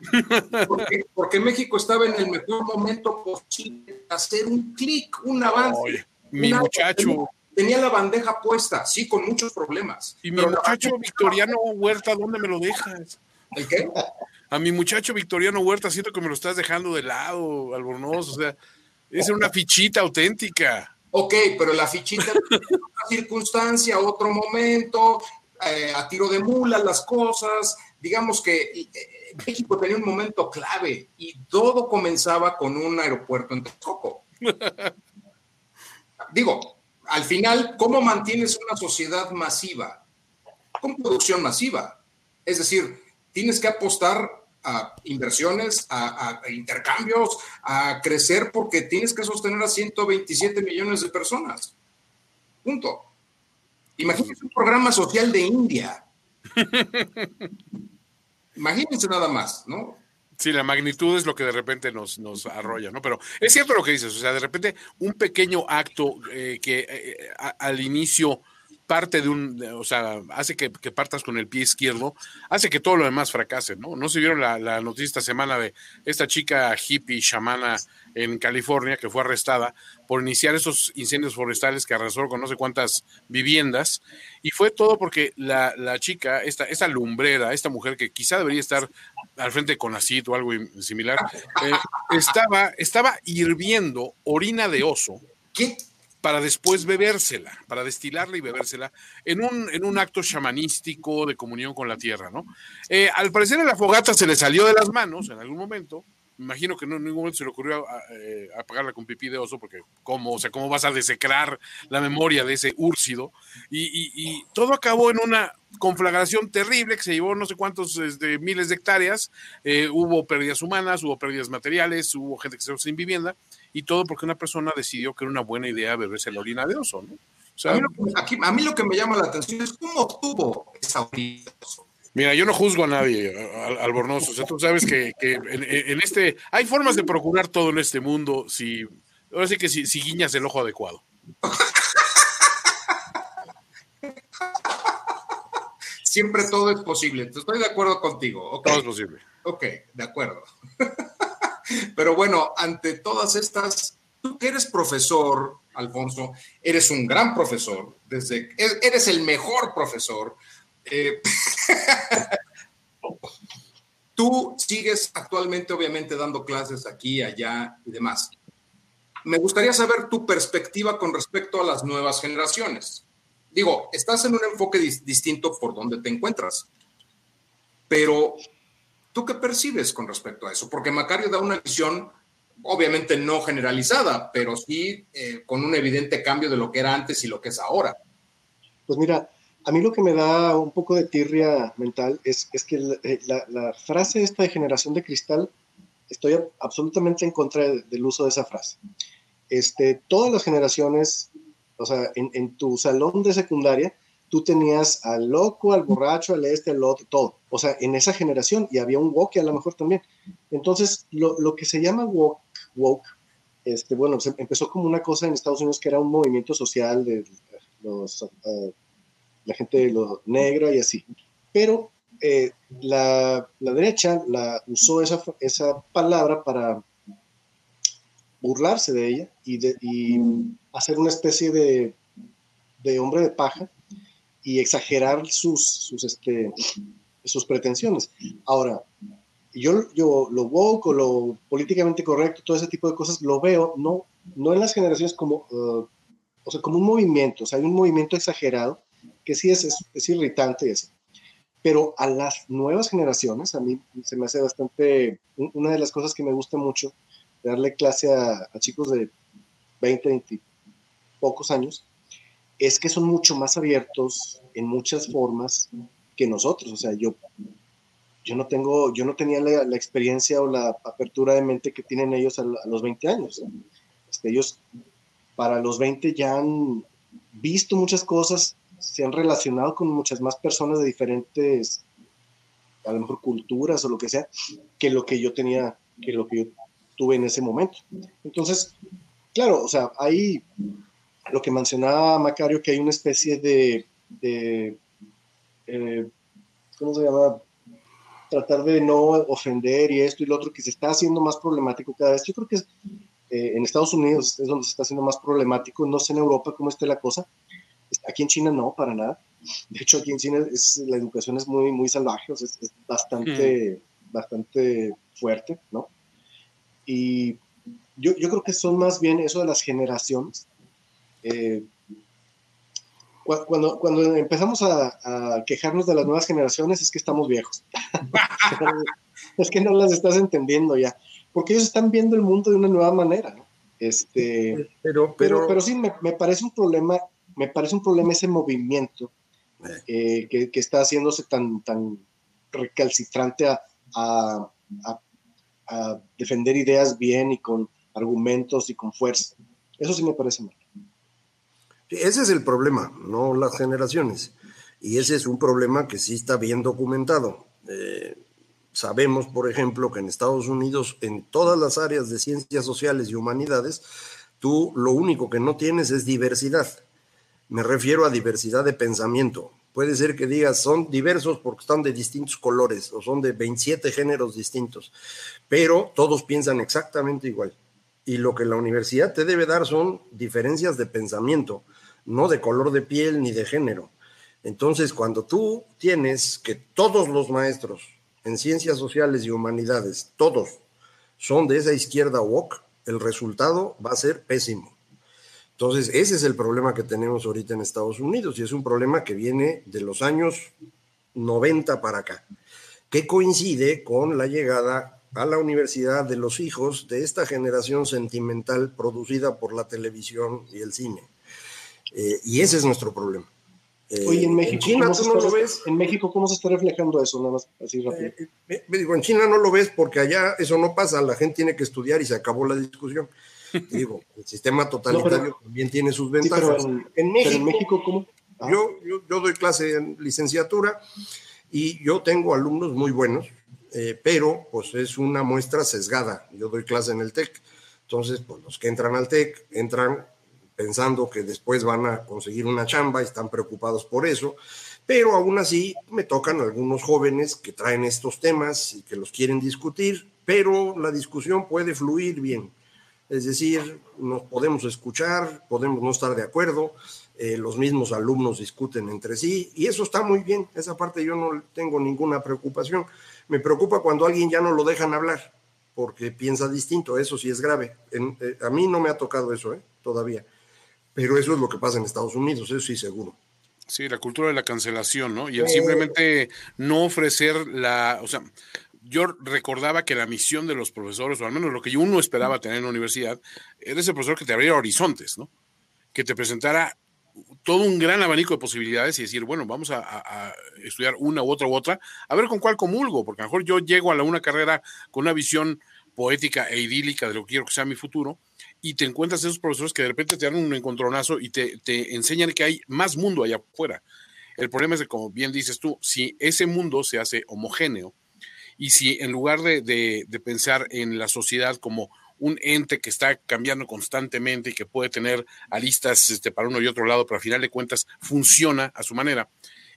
Speaker 5: Porque, México estaba en el mejor momento posible hacer un clic, un avance.
Speaker 1: mi muchacho.
Speaker 5: Tenía, la bandeja puesta, sí, con muchos problemas.
Speaker 1: Y mi muchacho Victoriano Huerta, ¿dónde me lo dejas?
Speaker 5: ¿El qué?
Speaker 1: A mi muchacho Victoriano Huerta, siento que me lo estás dejando de lado, Albornoz, o sea, es una fichita auténtica.
Speaker 5: Ok, pero la fichita, *laughs* circunstancia, otro momento, eh, a tiro de mula las cosas. Digamos que eh, México tenía un momento clave y todo comenzaba con un aeropuerto en Texcoco. *laughs* Digo, al final, ¿cómo mantienes una sociedad masiva? Con producción masiva. Es decir, tienes que apostar a inversiones, a, a, intercambios, a crecer porque tienes que sostener a 127 millones de personas. Punto. Imagínense un programa social de India. *laughs* Imagínense nada más, ¿no?
Speaker 1: Sí, la magnitud es lo que de repente nos, nos arrolla, ¿no? Pero es cierto lo que dices, o sea, de repente un pequeño acto eh, que eh, al inicio parte de un, o sea, hace que, partas con el pie izquierdo, hace que todo lo demás fracase, ¿no? No se vieron la, la, noticia esta semana de esta chica hippie chamana en California que fue arrestada por iniciar esos incendios forestales que arrasó con no sé cuántas viviendas, y fue todo porque la, la chica, esta, esta lumbrera, esta mujer que quizá debería estar al frente con CONACIT o algo similar, eh, estaba, estaba hirviendo orina de oso.
Speaker 5: ¿Qué?
Speaker 1: Para después bebérsela, para destilarla y bebérsela en un, en un acto chamanístico de comunión con la tierra, ¿no? Eh, al parecer en la fogata se le salió de las manos en algún momento, me imagino que no, en ningún momento se le ocurrió eh, apagarla con pipí de oso, porque ¿cómo, o sea, cómo vas a desecrar la memoria de ese úrcido? Y, todo acabó en una conflagración terrible que se llevó no sé cuántos este, miles de hectáreas, eh, hubo pérdidas humanas, hubo pérdidas materiales, hubo gente que se quedó sin vivienda, y todo porque una persona decidió que era una buena idea beberse la orina de oso, ¿no?
Speaker 5: a, mí lo que, aquí, a, mí lo que, me llama la atención es cómo obtuvo esa orina de oso.
Speaker 1: Mira, yo no juzgo a nadie, Albornoz. O sea, tú sabes que, en, este hay formas de procurar todo en este mundo si ahora sí que si, guiñas el ojo adecuado. *laughs*
Speaker 5: Siempre todo es posible. Estoy de acuerdo contigo.
Speaker 1: Todo es posible.
Speaker 5: Ok, de acuerdo. *laughs* Pero bueno, ante todas estas, tú que eres profesor, Alfonso, eres un gran profesor, desde, eres el mejor profesor. Eh, *laughs* tú sigues actualmente, obviamente, dando clases aquí, allá y demás. Me gustaría saber tu perspectiva con respecto a las nuevas generaciones. Digo, estás en un enfoque distinto por donde te encuentras, pero ¿tú qué percibes con respecto a eso? Porque Macario da una visión, obviamente no generalizada, pero sí eh, con un evidente cambio de lo que era antes y lo que es ahora.
Speaker 4: Pues mira, a mí lo que me da un poco de tirria mental es, es que eh, la, frase esta de generación de cristal, estoy absolutamente en contra del uso de esa frase. Este, todas las generaciones o sea, en, tu salón de secundaria, tú tenías al loco, al borracho, al este, al otro, todo. O sea, en esa generación, y había un woke a lo mejor también. Entonces, lo, que se llama woke, woke este, bueno, empezó como una cosa en Estados Unidos que era un movimiento social de los, uh, la gente lo negra y así. Pero eh, la, la, derecha la usó esa, esa palabra para burlarse de ella y, de, y hacer una especie de, de, hombre de paja y exagerar sus, sus, este, sus pretensiones. Ahora, yo, yo lo woke o lo políticamente correcto, todo ese tipo de cosas, lo veo no, no en las generaciones como, uh, o sea, como un movimiento, o sea, hay un movimiento exagerado que sí es, es, irritante eso. Pero a las nuevas generaciones, a mí se me hace bastante, una de las cosas que me gusta mucho darle clase a, chicos de 20, 20 pocos años, es que son mucho más abiertos en muchas formas que nosotros. O sea, yo, yo no tengo, yo no tenía la, experiencia o la apertura de mente que tienen ellos a, los 20 años. Este, ellos para los 20 ya han visto muchas cosas, se han relacionado con muchas más personas de diferentes, a lo mejor culturas o lo que sea, que lo que yo tenía, que lo que yo tuve en ese momento. Entonces, claro, o sea, hay lo que mencionaba Macario, que hay una especie de, eh, ¿cómo se llama? Tratar de no ofender y esto y lo otro, que se está haciendo más problemático cada vez. Yo creo que eh, en Estados Unidos es donde se está haciendo más problemático, no sé en Europa cómo esté la cosa. Aquí en China no, para nada. De hecho, aquí en China es, la educación es muy, muy salvaje, es, bastante, hmm. bastante fuerte, ¿no? Y yo, yo, creo que son más bien eso de las generaciones. Eh, cuando, cuando empezamos a, quejarnos de las nuevas generaciones es que estamos viejos. *laughs* es que no las estás entendiendo ya. Porque ellos están viendo el mundo de una nueva manera, ¿no? Este, pero, pero, pero, sí, me, me, parece un problema, me parece un problema ese movimiento eh, que, que, está haciéndose tan, tan recalcitrante a, a, a defender ideas bien y con argumentos y con fuerza. Eso sí me parece mal.
Speaker 2: Ese es el problema, no las generaciones. Y ese es un problema que sí está bien documentado. Eh, sabemos, por ejemplo, que en Estados Unidos, en todas las áreas de ciencias sociales y humanidades, tú lo único que no tienes es diversidad. Me refiero a diversidad de pensamiento. Puede ser que digas, son diversos porque están de distintos colores o son de 27 géneros distintos, pero todos piensan exactamente igual. Y lo que la universidad te debe dar son diferencias de pensamiento, no de color de piel ni de género. Entonces, cuando tú tienes que todos los maestros en ciencias sociales y humanidades, todos, son de esa izquierda woke, el resultado va a ser pésimo. Entonces, ese es el problema que tenemos ahorita en Estados Unidos y es un problema que viene de los años 90 para acá, que coincide con la llegada a la universidad de los hijos de esta generación sentimental producida por la televisión y el cine. Eh, y ese es nuestro problema.
Speaker 4: Eh, Oye, en México, ¿cómo se está, ves? En México, ¿cómo se está reflejando eso? Nada más así rápido.
Speaker 2: Eh, digo, en China no lo ves porque allá eso no pasa, la gente tiene que estudiar y se acabó la discusión. *laughs* Digo, el sistema totalitario también tiene sus ventajas.
Speaker 4: en, México, ¿cómo?
Speaker 2: Ah. Yo, yo, doy clase en licenciatura y yo tengo alumnos muy buenos, eh, pero pues es una muestra sesgada. Yo doy clase en el TEC, entonces pues los que entran al TEC entran pensando que después van a conseguir una chamba, están preocupados por eso, pero aún así me tocan algunos jóvenes que traen estos temas y que los quieren discutir, pero la discusión puede fluir bien. Es decir, nos podemos escuchar, podemos no estar de acuerdo, eh, los mismos alumnos discuten entre sí y eso está muy bien, esa parte yo no tengo ninguna preocupación. Me preocupa cuando alguien ya no lo dejan hablar porque piensa distinto, eso sí es grave. Eh, a mí no me ha tocado eso ¿eh? todavía, pero eso es lo que pasa en Estados Unidos, eso sí seguro.
Speaker 1: Sí, la cultura de la cancelación, ¿no? Y el simplemente no ofrecer la, o sea, yo recordaba que la misión de los profesores, o al menos lo que uno esperaba tener en la universidad, era ese profesor que te abriera horizontes, ¿no? Que te presentara todo un gran abanico de posibilidades y decir, bueno, vamos a, estudiar una u otra u otra, a ver con cuál comulgo, porque a lo mejor yo llego a la, una carrera con una visión poética e idílica de lo que quiero que sea mi futuro, y te encuentras esos profesores que de repente te dan un encontronazo y te, enseñan que hay más mundo allá afuera. El problema es que, como bien dices tú, si ese mundo se hace homogéneo y si en lugar de, de pensar en la sociedad como un ente que está cambiando constantemente y que puede tener aristas este, para uno y otro lado, pero al final de cuentas funciona a su manera.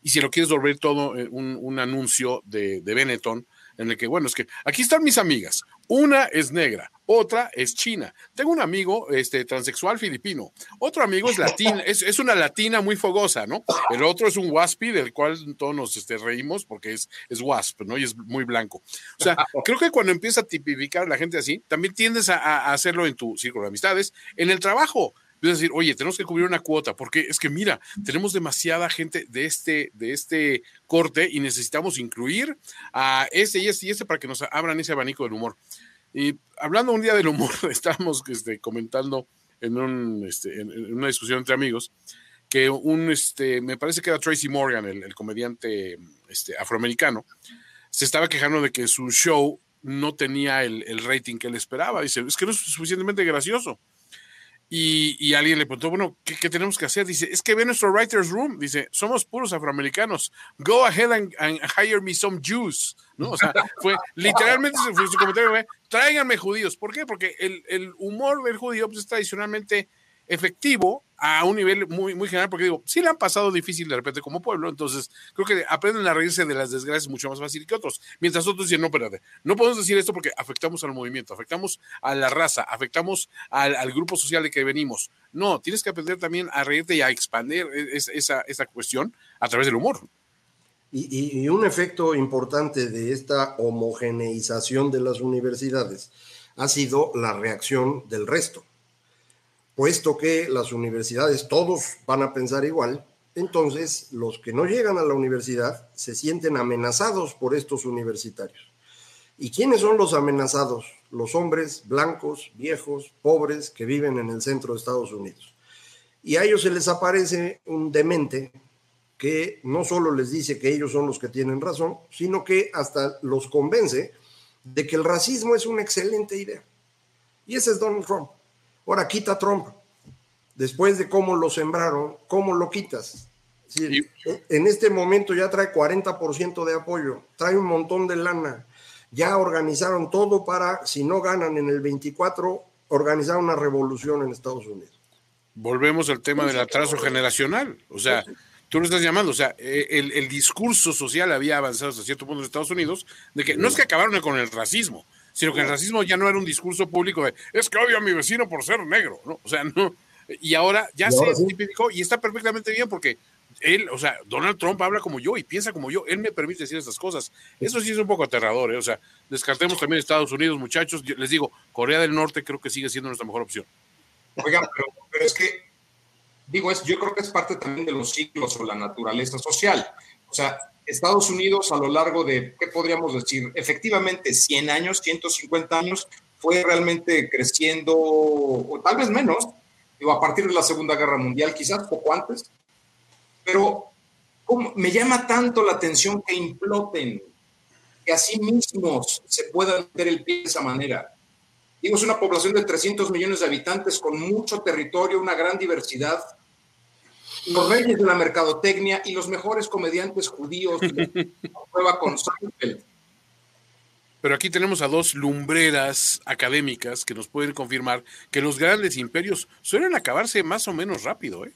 Speaker 1: Y si lo quieres volver todo eh, un, un anuncio de, de Benetton, en el que, bueno, es que aquí están mis amigas. Una es negra, otra es china. Tengo un amigo este, transexual filipino. Otro amigo es latín, es, una latina muy fogosa, ¿no? El otro es un waspy del cual todos nos este, reímos porque es, es wasp, ¿no? Y es muy blanco. O sea, *laughs* creo que cuando empieza a tipificar a la gente así, también tiendes a, a hacerlo en tu círculo de amistades, en el trabajo es decir, oye, tenemos que cubrir una cuota, porque es que mira, tenemos demasiada gente de este, de este corte y necesitamos incluir a este y este y este para que nos abran ese abanico del humor. Y hablando un día del humor, *laughs* estábamos este, comentando en, un, este, en, una discusión entre amigos que un, este, me parece que era Tracy Morgan, el, comediante este, afroamericano, se estaba quejando de que su show no tenía el, el rating que él esperaba. Dice, es que no es suficientemente gracioso. Y, alguien le preguntó, bueno, ¿qué, tenemos que hacer? Dice, es que ve nuestro writer's room. Dice, somos puros afroamericanos. Go ahead and, hire me some Jews. ¿no? O sea, fue *laughs* literalmente fue su comentario, tráiganme judíos. ¿Por qué? Porque el, el humor del judío pues, es tradicionalmente efectivo a un nivel muy, muy general, porque digo, sí le han pasado difícil de repente como pueblo, entonces creo que aprenden a reírse de las desgracias mucho más fácil que otros. Mientras otros dicen, no, espérate, no podemos decir esto porque afectamos al movimiento, afectamos a la raza, afectamos al, grupo social de que venimos. No, tienes que aprender también a reírte y a expandir esa, esa cuestión a través del humor.
Speaker 2: Y, un efecto importante de esta homogeneización de las universidades ha sido la reacción del resto puesto que las universidades todos van a pensar igual, entonces los que no llegan a la universidad se sienten amenazados por estos universitarios. ¿Y quiénes son los amenazados? Los hombres blancos, viejos, pobres que viven en el centro de Estados Unidos. Y a ellos se les aparece un demente que no solo les dice que ellos son los que tienen razón, sino que hasta los convence de que el racismo es una excelente idea. Y ese es Donald Trump. Ahora quita Trump. Después de cómo lo sembraron, ¿cómo lo quitas? En este momento ya trae 40% de apoyo, trae un montón de lana. Ya organizaron todo para, si no ganan en el 24, organizar una revolución en Estados Unidos.
Speaker 1: Volvemos al tema del atraso generacional. O sea, tú lo estás llamando, o sea, eh, el, el, discurso social había avanzado hasta cierto punto en Estados Unidos, de que no es que acabaron con el racismo, sino que el racismo ya no era un discurso público de es que odio a mi vecino por ser negro, ¿no? O sea, *laughs* no. Y ahora ya se tipificó y está perfectamente bien porque él, o sea, Donald Trump habla como yo y piensa como yo, él me permite decir estas cosas. Eso sí es un poco aterrador, ¿eh? o sea, descartemos también Estados Unidos, muchachos, les digo, Corea del Norte creo que sigue siendo nuestra mejor opción.
Speaker 5: Oigan, pero, pero es que, digo, es, yo creo que es parte también de los ciclos o la naturaleza social. O sea, Estados Unidos a lo largo de, ¿qué podríamos decir? Efectivamente, 100 años, 150 años, fue realmente creciendo, o tal vez menos, digo, a partir de la Segunda Guerra Mundial, quizás poco antes, pero me llama tanto la atención que imploten, que así mismos se puedan meter el pie de esa manera. Digo, es una población de 300 millones de habitantes con mucho territorio, una gran diversidad, los reyes de la mercadotecnia y los mejores comediantes judíos *laughs* prueba con Seinfeld.
Speaker 1: pero aquí tenemos a dos lumbreras académicas que nos pueden confirmar que los grandes imperios suelen acabarse más o menos rápido, ¿eh?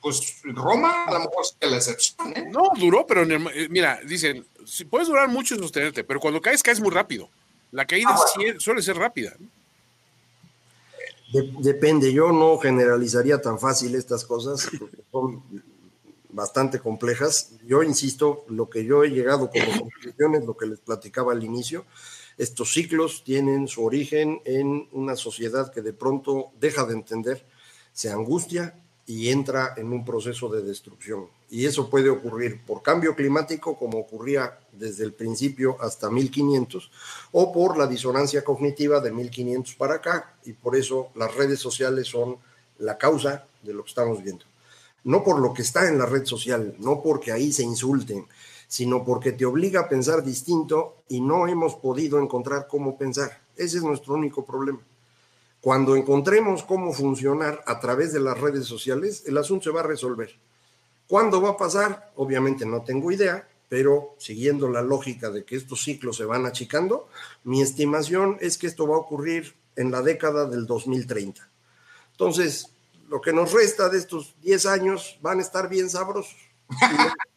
Speaker 5: Pues Roma a lo mejor es la excepción, ¿eh?
Speaker 1: No, duró, pero eh, mira, dicen, si puedes durar mucho y sostenerte, pero cuando caes, caes muy rápido. La caída ah, suele ser rápida.
Speaker 2: Depende, yo no generalizaría tan fácil estas cosas, porque son bastante complejas. Yo insisto, lo que yo he llegado como *laughs* conclusión es lo que les platicaba al inicio. Estos ciclos tienen su origen en una sociedad que de pronto deja de entender, se angustia y entra en un proceso de destrucción. Y eso puede ocurrir por cambio climático, como ocurría desde el principio hasta 1500, o por la disonancia cognitiva de 1500 para acá. Y por eso las redes sociales son la causa de lo que estamos viendo no por lo que está en la red social, no porque ahí se insulten, sino porque te obliga a pensar distinto y no hemos podido encontrar cómo pensar. Ese es nuestro único problema. Cuando encontremos cómo funcionar a través de las redes sociales, el asunto se va a resolver. ¿Cuándo va a pasar? Obviamente no tengo idea, pero siguiendo la lógica de que estos ciclos se van achicando, mi estimación es que esto va a ocurrir en la década del 2030. Entonces, lo que nos resta de estos 10 años van a estar bien sabrosos.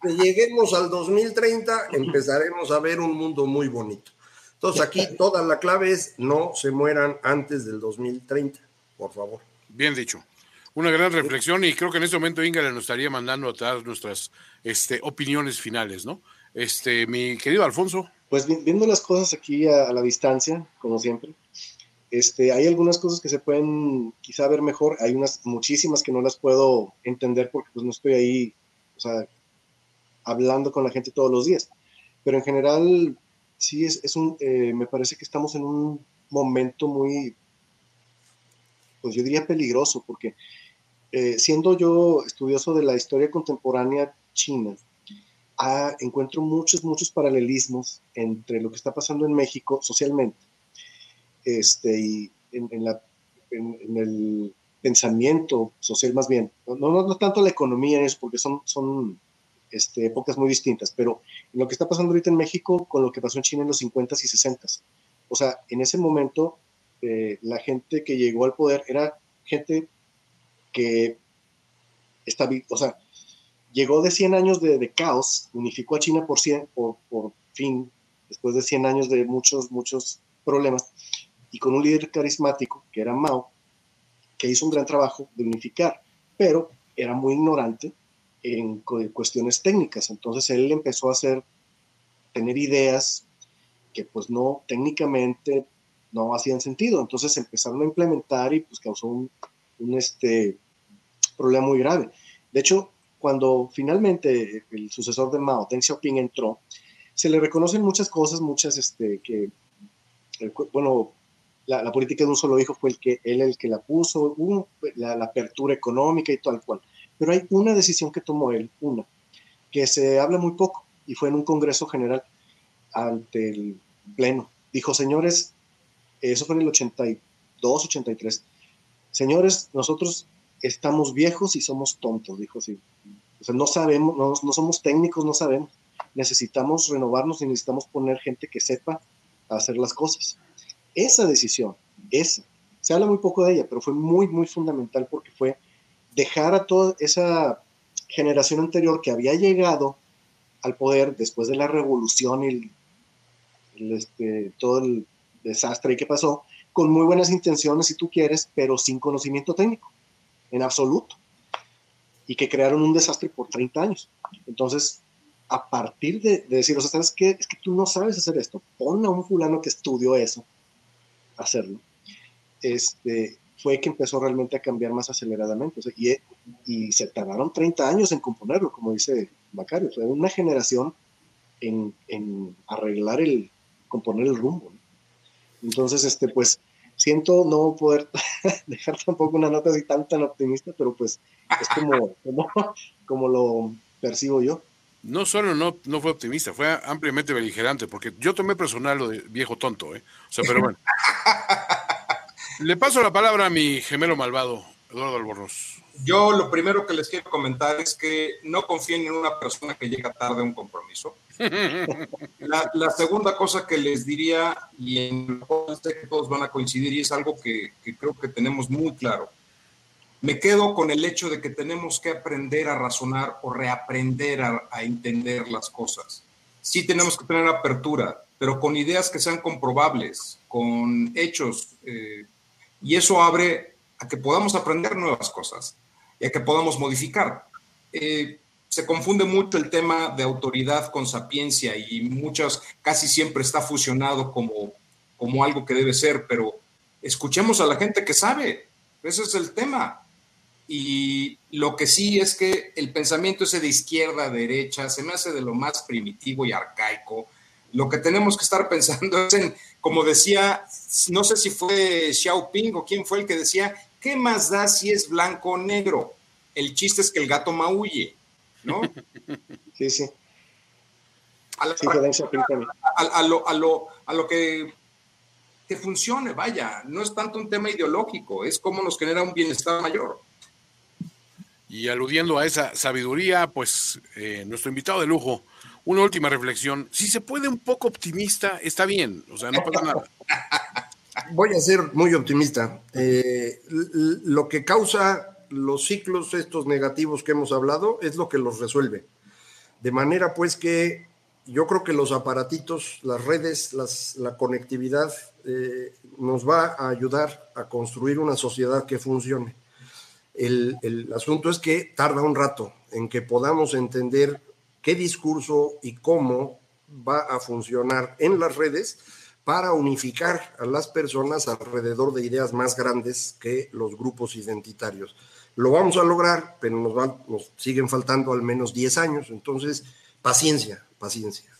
Speaker 2: Y *laughs* lleguemos al 2030, empezaremos a ver un mundo muy bonito. Entonces aquí toda la clave es no se mueran antes del 2030, por favor.
Speaker 1: Bien dicho. Una gran reflexión y creo que en este momento Inga le nos estaría mandando a todas nuestras este, opiniones finales, ¿no? Este, mi querido Alfonso.
Speaker 4: Pues viendo las cosas aquí a la distancia, como siempre, este, hay algunas cosas que se pueden quizá ver mejor, hay unas muchísimas que no las puedo entender porque pues no estoy ahí, o sea, hablando con la gente todos los días. Pero en general, sí, es, es un, eh, me parece que estamos en un momento muy, pues yo diría peligroso, porque eh, siendo yo estudioso de la historia contemporánea china, ah, encuentro muchos, muchos paralelismos entre lo que está pasando en México socialmente este, y en, el pensamiento social más bien, no, no, tanto la economía es porque son, son este, épocas muy distintas, pero lo que está pasando ahorita en México con lo que pasó en China en los 50s y 60s. O sea, en ese momento eh, la gente que llegó al poder era gente que está, o sea, llegó de 100 años de, de caos, unificó a China por, 100, por, por fin, después de 100 años de muchos, muchos problemas, y con un líder carismático, que era Mao, que hizo un gran trabajo de unificar, pero era muy ignorante en cuestiones técnicas. Entonces él empezó a hacer, tener ideas que pues no, técnicamente no hacían sentido. Entonces empezaron a implementar y pues causó un, este, problema muy grave. De hecho, cuando finalmente el sucesor de Mao, Deng Xiaoping, entró, se le reconocen muchas cosas, muchas este, que, bueno, la, política de un solo hijo fue el que, él el que la puso, la, apertura económica y tal cual. Pero hay una decisión que tomó él, una, que se habla muy poco, y fue en un Congreso General ante el Pleno. Dijo, señores, eso fue en el 82, 83, señores, nosotros estamos viejos y somos tontos, dijo así. O sea, no sabemos, no, no somos técnicos, no sabemos. Necesitamos renovarnos y necesitamos poner gente que sepa hacer las cosas esa decisión, esa, se habla muy poco de ella, pero fue muy, muy fundamental porque fue dejar a toda esa generación anterior que había llegado al poder después de la revolución y este, todo el desastre que pasó, con muy buenas intenciones, si tú quieres, pero sin conocimiento técnico, en absoluto. Y que crearon un desastre por 30 años. Entonces, a partir de, decir, o sea, ¿sabes? Es que tú no sabes hacer esto. Pon a un fulano que estudió eso hacerlo, este, fue que empezó realmente a cambiar más aceleradamente. y, y, se tardaron 30 años en componerlo, como dice Macario. Una generación en, en, arreglar el, componer el rumbo. Entonces, este, pues, siento no poder *laughs* dejar tampoco una nota así tan, tan optimista, pero pues es como, *laughs* como, como lo percibo yo
Speaker 1: no solo no, no fue optimista, fue ampliamente beligerante, porque yo tomé personal lo de viejo tonto, ¿eh? O sea, pero bueno. *laughs* Le paso la palabra a mi gemelo malvado, Eduardo Albornoz.
Speaker 5: Yo lo primero que les quiero comentar es que no confíen en una persona que llega tarde a un compromiso. *laughs* La, segunda cosa que les diría, y en sé que todos van a coincidir, y es algo que, creo que tenemos muy claro, me quedo con el hecho de que tenemos que aprender a razonar o reaprender a, entender las cosas. Sí tenemos que tener apertura, pero con ideas que sean comprobables, con hechos, eh, y eso abre a que podamos aprender nuevas cosas y a que podamos modificar. Eh, se confunde mucho el tema de autoridad con sapiencia y muchas, casi siempre está fusionado como, como algo que debe ser, pero escuchemos a la gente que sabe, ese es el tema. Y lo que sí es que el pensamiento ese de izquierda a derecha se me hace de lo más primitivo y arcaico. Lo que tenemos que estar pensando *laughs* es en, como decía, no sé si fue Xiaoping o quién fue el que decía, ¿qué más da si es blanco o negro? El chiste es que el gato maulle. ¿No?
Speaker 4: Sí, sí.
Speaker 5: A, lo, a, lo, que, que funcione, vaya, no es tanto un tema ideológico, es cómo nos genera un bienestar mayor.
Speaker 1: Y aludiendo a esa sabiduría, pues eh, nuestro invitado de lujo, una última reflexión. Si se puede un poco optimista, está bien, o sea, no pasa nada. *laughs*
Speaker 2: Voy a ser muy optimista. Eh, lo que causa los ciclos estos negativos que hemos hablado es lo que los resuelve. De manera pues que yo creo que los aparatitos, las redes, la conectividad eh, nos va a ayudar a construir una sociedad que funcione. El, el asunto es que tarda un rato en que podamos entender qué discurso y cómo va a funcionar en las redes para unificar a las personas alrededor de ideas más grandes que los grupos identitarios. Lo vamos a lograr, pero nos, van, nos siguen faltando al menos 10 años. Entonces, paciencia, paciencia.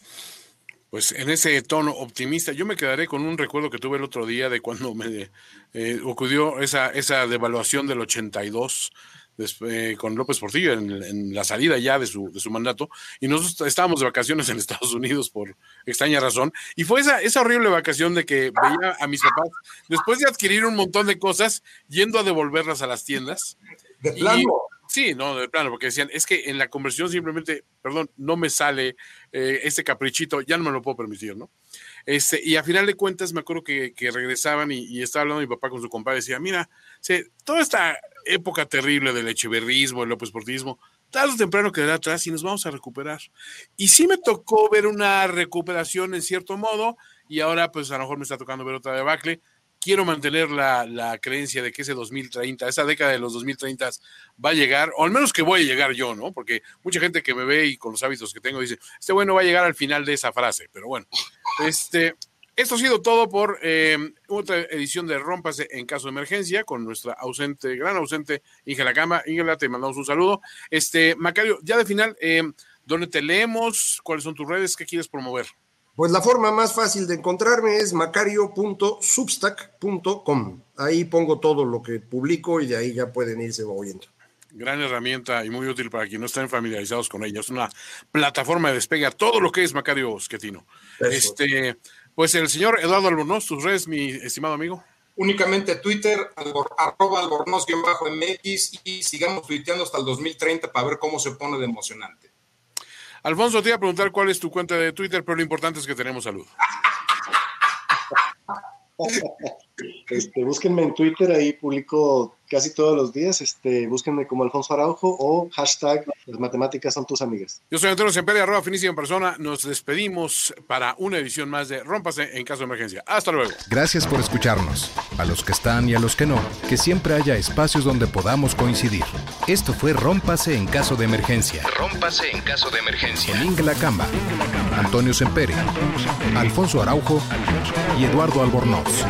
Speaker 1: Pues en ese tono optimista, yo me quedaré con un recuerdo que tuve el otro día de cuando me eh, ocurrió esa, esa devaluación del 82 eh, con López Portillo en, la salida ya de su, de su mandato, y nosotros estábamos de vacaciones en Estados Unidos por extraña razón, y fue esa, esa horrible vacación de que veía a mis papás, después de adquirir un montón de cosas, yendo a devolverlas a las tiendas,
Speaker 2: ¿De plano?
Speaker 1: sí, no, de plano, porque decían, es que en la conversión simplemente, perdón, no me sale eh, este caprichito, ya no me lo puedo permitir, ¿no? Este, y a final de cuentas me acuerdo que, regresaban y, estaba hablando mi papá con su compadre y decía, mira, toda esta época terrible del echeverrismo, el López Portismo, tarde o temprano quedará atrás y nos vamos a recuperar. Y sí me tocó ver una recuperación en cierto modo y ahora pues a lo mejor me está tocando ver otra debacle, quiero mantener la, creencia de que ese 2030, esa década de los 2030 va a llegar, o al menos que voy a llegar yo, ¿no? Porque mucha gente que me ve y con los hábitos que tengo dice, este bueno va a llegar al final de esa frase, pero bueno, este, esto ha sido todo por eh, otra edición de Rómpase en caso de emergencia con nuestra ausente, gran ausente Ingela Cama. Ingela, te mandamos un saludo. Este, Macario, ya de final, eh, ¿dónde te leemos? ¿Cuáles son tus redes? ¿Qué quieres promover?
Speaker 2: Pues la forma más fácil de encontrarme es macario.substack.com. Ahí pongo todo lo que publico y de ahí ya pueden irse oyendo.
Speaker 1: Gran herramienta y muy útil para quienes no estén familiarizados con ella. Es una plataforma de despegue a todo lo que es Macario Schettino. Este, pues el señor Eduardo Albornoz, tus redes, mi estimado amigo.
Speaker 5: Únicamente Twitter, arroba albornoz-mx y sigamos tuiteando hasta el 2030 para ver cómo se pone de emocionante.
Speaker 1: Alfonso, te iba a preguntar cuál es tu cuenta de Twitter, pero lo importante es que tenemos salud. *laughs*
Speaker 4: Este, búsquenme en Twitter, ahí publico casi todos los días. Este, búsquenme como Alfonso Araujo o hashtag las matemáticas son tus amigas.
Speaker 1: Yo soy Antonio Semperi, arroba finísima persona. Nos despedimos para una edición más de Rómpase en caso de emergencia. Hasta luego.
Speaker 3: Gracias por escucharnos. A los que están y a los que no, que siempre haya espacios donde podamos coincidir. Esto fue Rómpase en caso de emergencia.
Speaker 6: Rómpase en caso de emergencia.
Speaker 3: Con Ingla Camba, Antonio Semperi, Alfonso Araujo y Eduardo Albornoz.